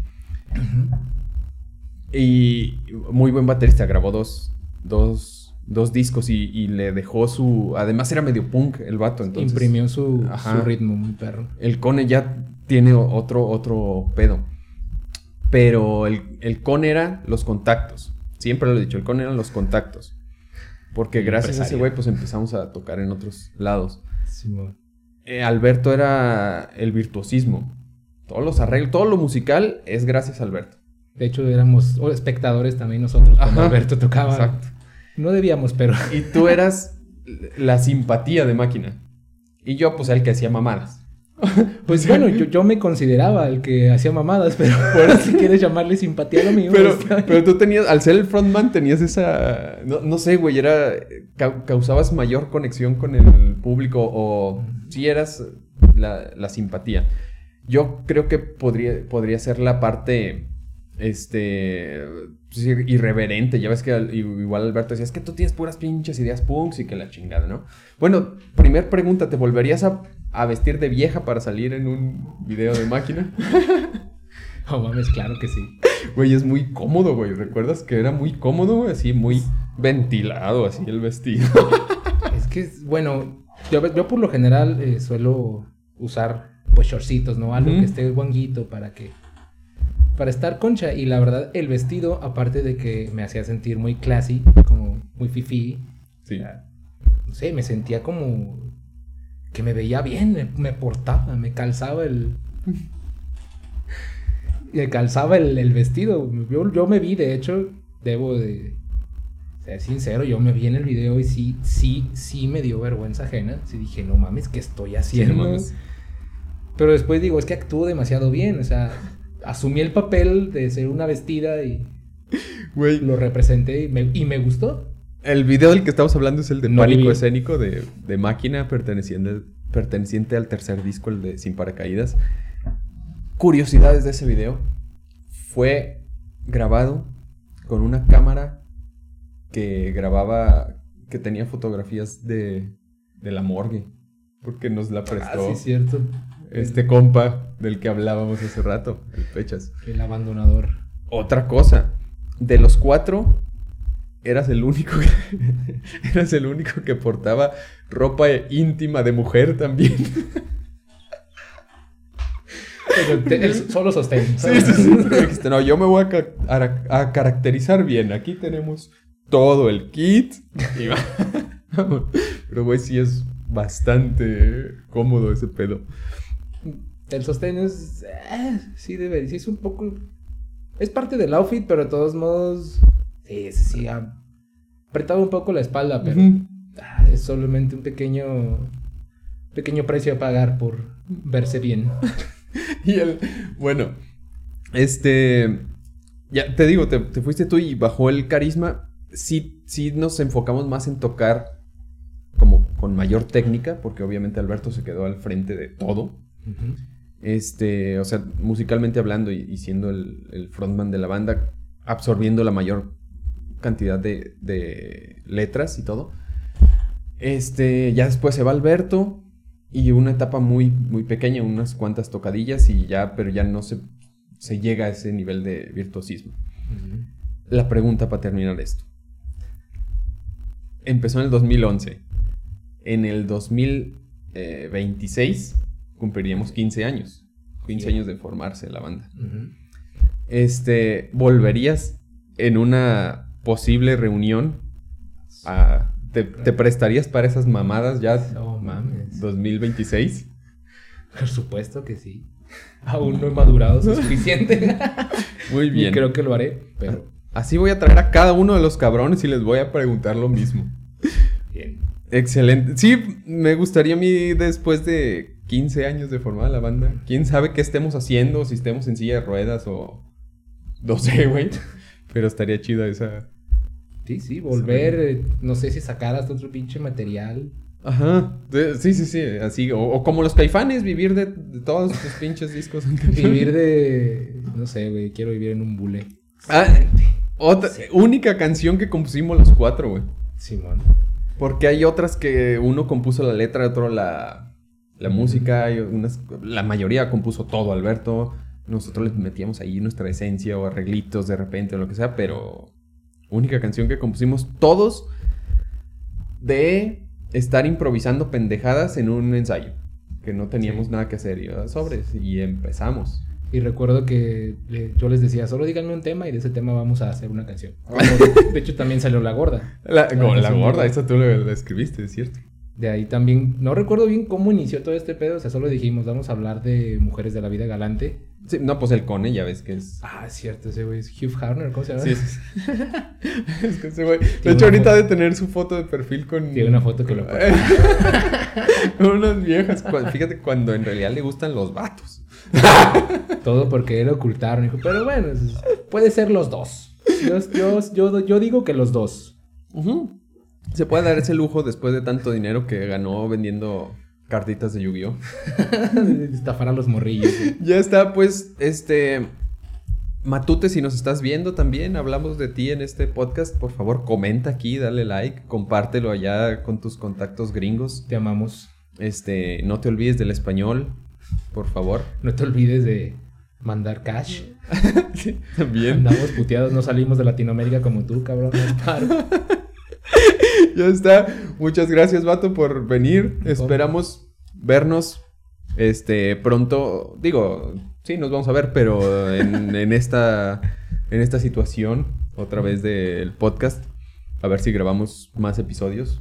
Y muy buen baterista, grabó dos, dos, dos discos y, le dejó su... Además era medio punk el vato, entonces... Imprimió su, su ritmo muy perro. El Cone ya tiene otro, otro pedo. Pero el, el con era los contactos. Siempre lo he dicho, el con eran los contactos. Porque gracias a ese güey, pues empezamos a tocar en otros lados. Eh, Alberto era el virtuosismo. Todos los arreglos, todo lo musical es gracias a Alberto. De hecho, éramos espectadores también nosotros cuando Alberto tocaba. Exacto. No debíamos, pero. Y tú eras la simpatía de máquina. Y yo, pues, el que hacía mamadas. Pues bueno, yo, me consideraba el que hacía mamadas, pero ahora si quieres llamarle simpatía a lo mío. Pero, pero tú tenías, al ser el frontman, tenías esa. No, sé, güey, era. causabas mayor conexión con el público o si eras la, la, simpatía. Yo creo que podría, podría ser la parte. Este. Pues, irreverente. Ya ves que igual Alberto decía, es que tú tienes puras pinches ideas punks y que la chingada, ¿no? Bueno, primer pregunta, ¿te volverías a a vestir de vieja para salir en un video de máquina. No mames, claro que sí. Güey, es muy cómodo, güey. ¿Recuerdas que era muy cómodo, güey? Así muy ventilado, así el vestido. es que, bueno, yo, yo por lo general eh, suelo usar, pues, shortcitos, ¿no? Algo que esté guanguito para que... Para estar concha. Y la verdad, el vestido, aparte de que me hacía sentir muy classy, como muy fifi. Sí. no sé, me sentía como que me veía bien, me, portaba, me calzaba el... me calzaba el, vestido. Yo, yo, me vi, de hecho, debo de ser sincero, yo me vi en el video y sí, sí, sí me dio vergüenza ajena. Sí dije, no mames, ¿qué estoy haciendo? Pero después digo, es que actúo demasiado bien, o sea, asumí el papel de ser una vestida y lo representé y me, y me gustó. El video del que estamos hablando es el de Pánico Escénico de, Máquina, perteneciente, perteneciente al tercer disco, el de Sin Paracaídas. Curiosidades de ese video. Fue grabado con una cámara que grababa, que tenía fotografías de, de la morgue. Porque nos la prestó. Ah, sí, cierto. Este compa del que hablábamos hace rato, el Pechas. El abandonador. Otra cosa. De los cuatro, eras el único que, eras el único que portaba ropa íntima de mujer también. solo sostén. no, yo me voy a, caracterizar bien. Aquí tenemos todo el kit. Pero, güey, sí es bastante cómodo ese pedo. El sostén es. Eh, sí, debe. Sí, es un poco. Es parte del outfit, pero de todos modos. Sí, sí, ha apretado un poco la espalda, pero ah, es solamente un pequeño, pequeño precio a pagar por verse bien. y el, bueno, este, ya te digo, te, fuiste tú y bajó el carisma. Sí, sí nos enfocamos más en tocar como con mayor técnica, porque obviamente Alberto se quedó al frente de todo. Este, o sea, musicalmente hablando y, siendo el, el, frontman de la banda, absorbiendo la mayor cantidad de, letras y todo. Este, ya después se va Alberto y una etapa muy, muy pequeña, unas cuantas tocadillas y ya, pero ya no se, se llega a ese nivel de virtuosismo. La pregunta para terminar esto. Empezó en el 2011. En el 2026 cumpliríamos 15 años. 15 años de formarse la banda. Este, ¿volverías en una posible reunión, ¿te, prestarías para esas mamadas ya? No mames. 2026. Por supuesto que sí. Aún no he madurado suficiente. Muy bien. Y creo que lo haré, pero... Así voy a traer a cada uno de los cabrones y les voy a preguntar lo mismo. Bien. Excelente. Sí, me gustaría a mí después de 15 años de formar la banda. ¿Quién sabe qué estemos haciendo? Si estemos en silla de ruedas o... No sé, güey. Pero estaría chida esa. Sí, sí, volver, eh, no sé si sacaras otro pinche material. Ajá, sí, sí, sí, así, o, como los caifanes, vivir de, todos los pinches discos. vivir de, no sé, güey, quiero vivir en un bule. Ah, otra, única canción que compusimos los cuatro, güey. Simón. Porque hay otras que uno compuso la letra, otro la, la música, y unas, la mayoría compuso todo, Alberto. Nosotros le metíamos ahí nuestra esencia o arreglitos de repente o lo que sea, pero única canción que compusimos todos de estar improvisando pendejadas en un ensayo. Que no teníamos nada que hacer. Y sobres. Y empezamos. Y recuerdo que yo les decía, solo díganme un tema y de ese tema vamos a hacer una canción. de hecho, también salió La Gorda. La, la, Gorda, eso tú lo, escribiste, es cierto. De ahí también, no recuerdo bien cómo inició todo este pedo, o sea, solo dijimos, vamos a hablar de mujeres de la vida galante. Sí, no, pues el Cone, ya ves que es. Ah, es cierto, ese güey es Hugh Harner, ¿cómo se llama? Sí, es que ese güey. De hecho, ahorita de tener su foto de perfil con. Tiene una foto que lo Unas viejas. Fíjate, cuando en realidad le gustan los vatos. Todo porque él ocultaron. Pero bueno, puede ser los dos. Yo, yo, digo que los dos. Se puede dar ese lujo después de tanto dinero que ganó vendiendo cartitas de Yu-Gi-Oh! Estafar a los morrillos. Ya está, pues, este. Matute, si nos estás viendo también, hablamos de ti en este podcast. Por favor, comenta aquí, dale like, compártelo allá con tus contactos gringos. Te amamos. Este, no te olvides del español, por favor. No te olvides de mandar cash. también. Andamos puteados, no salimos de Latinoamérica como tú, cabrón. ya está. Muchas gracias, vato, por venir. Esperamos vernos este pronto. Digo, sí, nos vamos a ver, pero en, esta, en esta situación, otra vez del podcast. A ver si grabamos más episodios.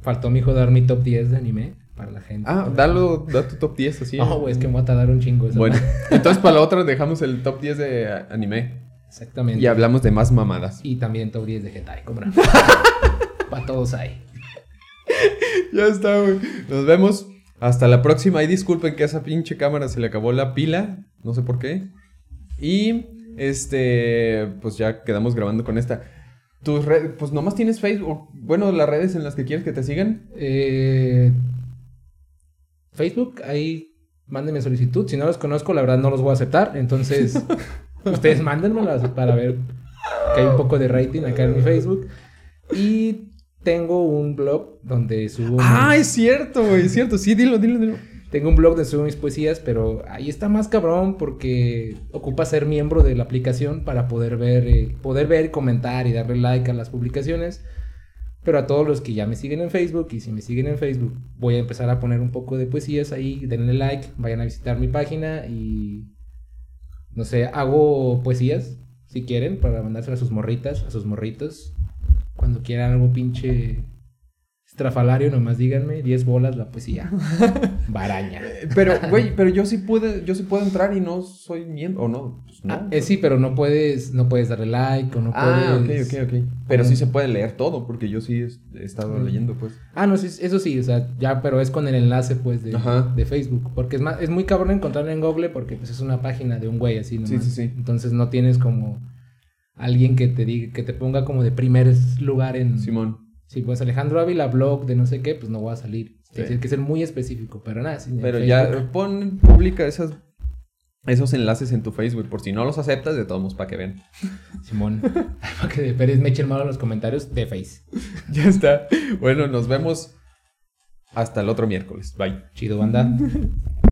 Faltó mi hijo dar mi top 10 de anime para la gente. Ah, dalo, da tu top 10 así. No, güey, es que me voy a tardar un chingo. bueno, entonces para la otra dejamos el top 10 de anime. Exactamente. Y hablamos de más mamadas. Y también top 10 de Hentai, como Para todos ahí. ya está, güey. Nos vemos. Hasta la próxima. Y disculpen que a esa pinche cámara se le acabó la pila. No sé por qué. Y este, pues ya quedamos grabando con esta. Tus redes, pues nomás tienes Facebook. Bueno, las redes en las que quieres que te sigan. Eh, Facebook, ahí mándenme solicitud. Si no los conozco, la verdad no los voy a aceptar. Entonces, ustedes mándenmelas para ver que hay un poco de rating acá en mi Facebook. Y tengo un blog donde subo. Ah, es cierto, güey, es cierto. Sí, dilo, dilo, dilo. Tengo un blog donde subo mis poesías, pero ahí está más cabrón porque ocupa ser miembro de la aplicación para poder ver, eh, poder ver, comentar y darle like a las publicaciones. Pero a todos los que ya me siguen en Facebook y si me siguen en Facebook, voy a empezar a poner un poco de poesías ahí. Denle like, vayan a visitar mi página y no sé, hago poesías si quieren para mandárselas a sus morritas, a sus morritos. Cuando quieran algo pinche estrafalario, nomás díganme, 10 bolas la poesía. Baraña. Pero, güey, pero yo sí pude, yo sí puedo entrar y no soy miembro, o no. Pues no. Ah, eh, sí, pero no puedes, no puedes darle like o no ah, puedes. Ah, ok, ok, ok. Pero sí se puede leer todo, porque yo sí he estado leyendo, pues. Ah, no, sí, eso sí, o sea, ya, pero es con el enlace, pues, de, de Facebook. Porque es más, es muy cabrón encontrarlo en Google porque pues es una página de un güey así, nomás. Sí, sí, sí. Entonces no tienes como alguien que te diga, que te ponga como de primer lugar en. Simón. Sí, pues Alejandro Ávila, blog de no sé qué, pues no voy a salir. Tiene que ser muy específico, pero nada. pero ya pon, publica esas, esos enlaces en tu Facebook, por si no los aceptas, de todos modos, para que vean. Simón, para que Pérez me echen mal en los comentarios de Face. ya está. Bueno, nos vemos hasta el otro miércoles. Bye. Chido, banda.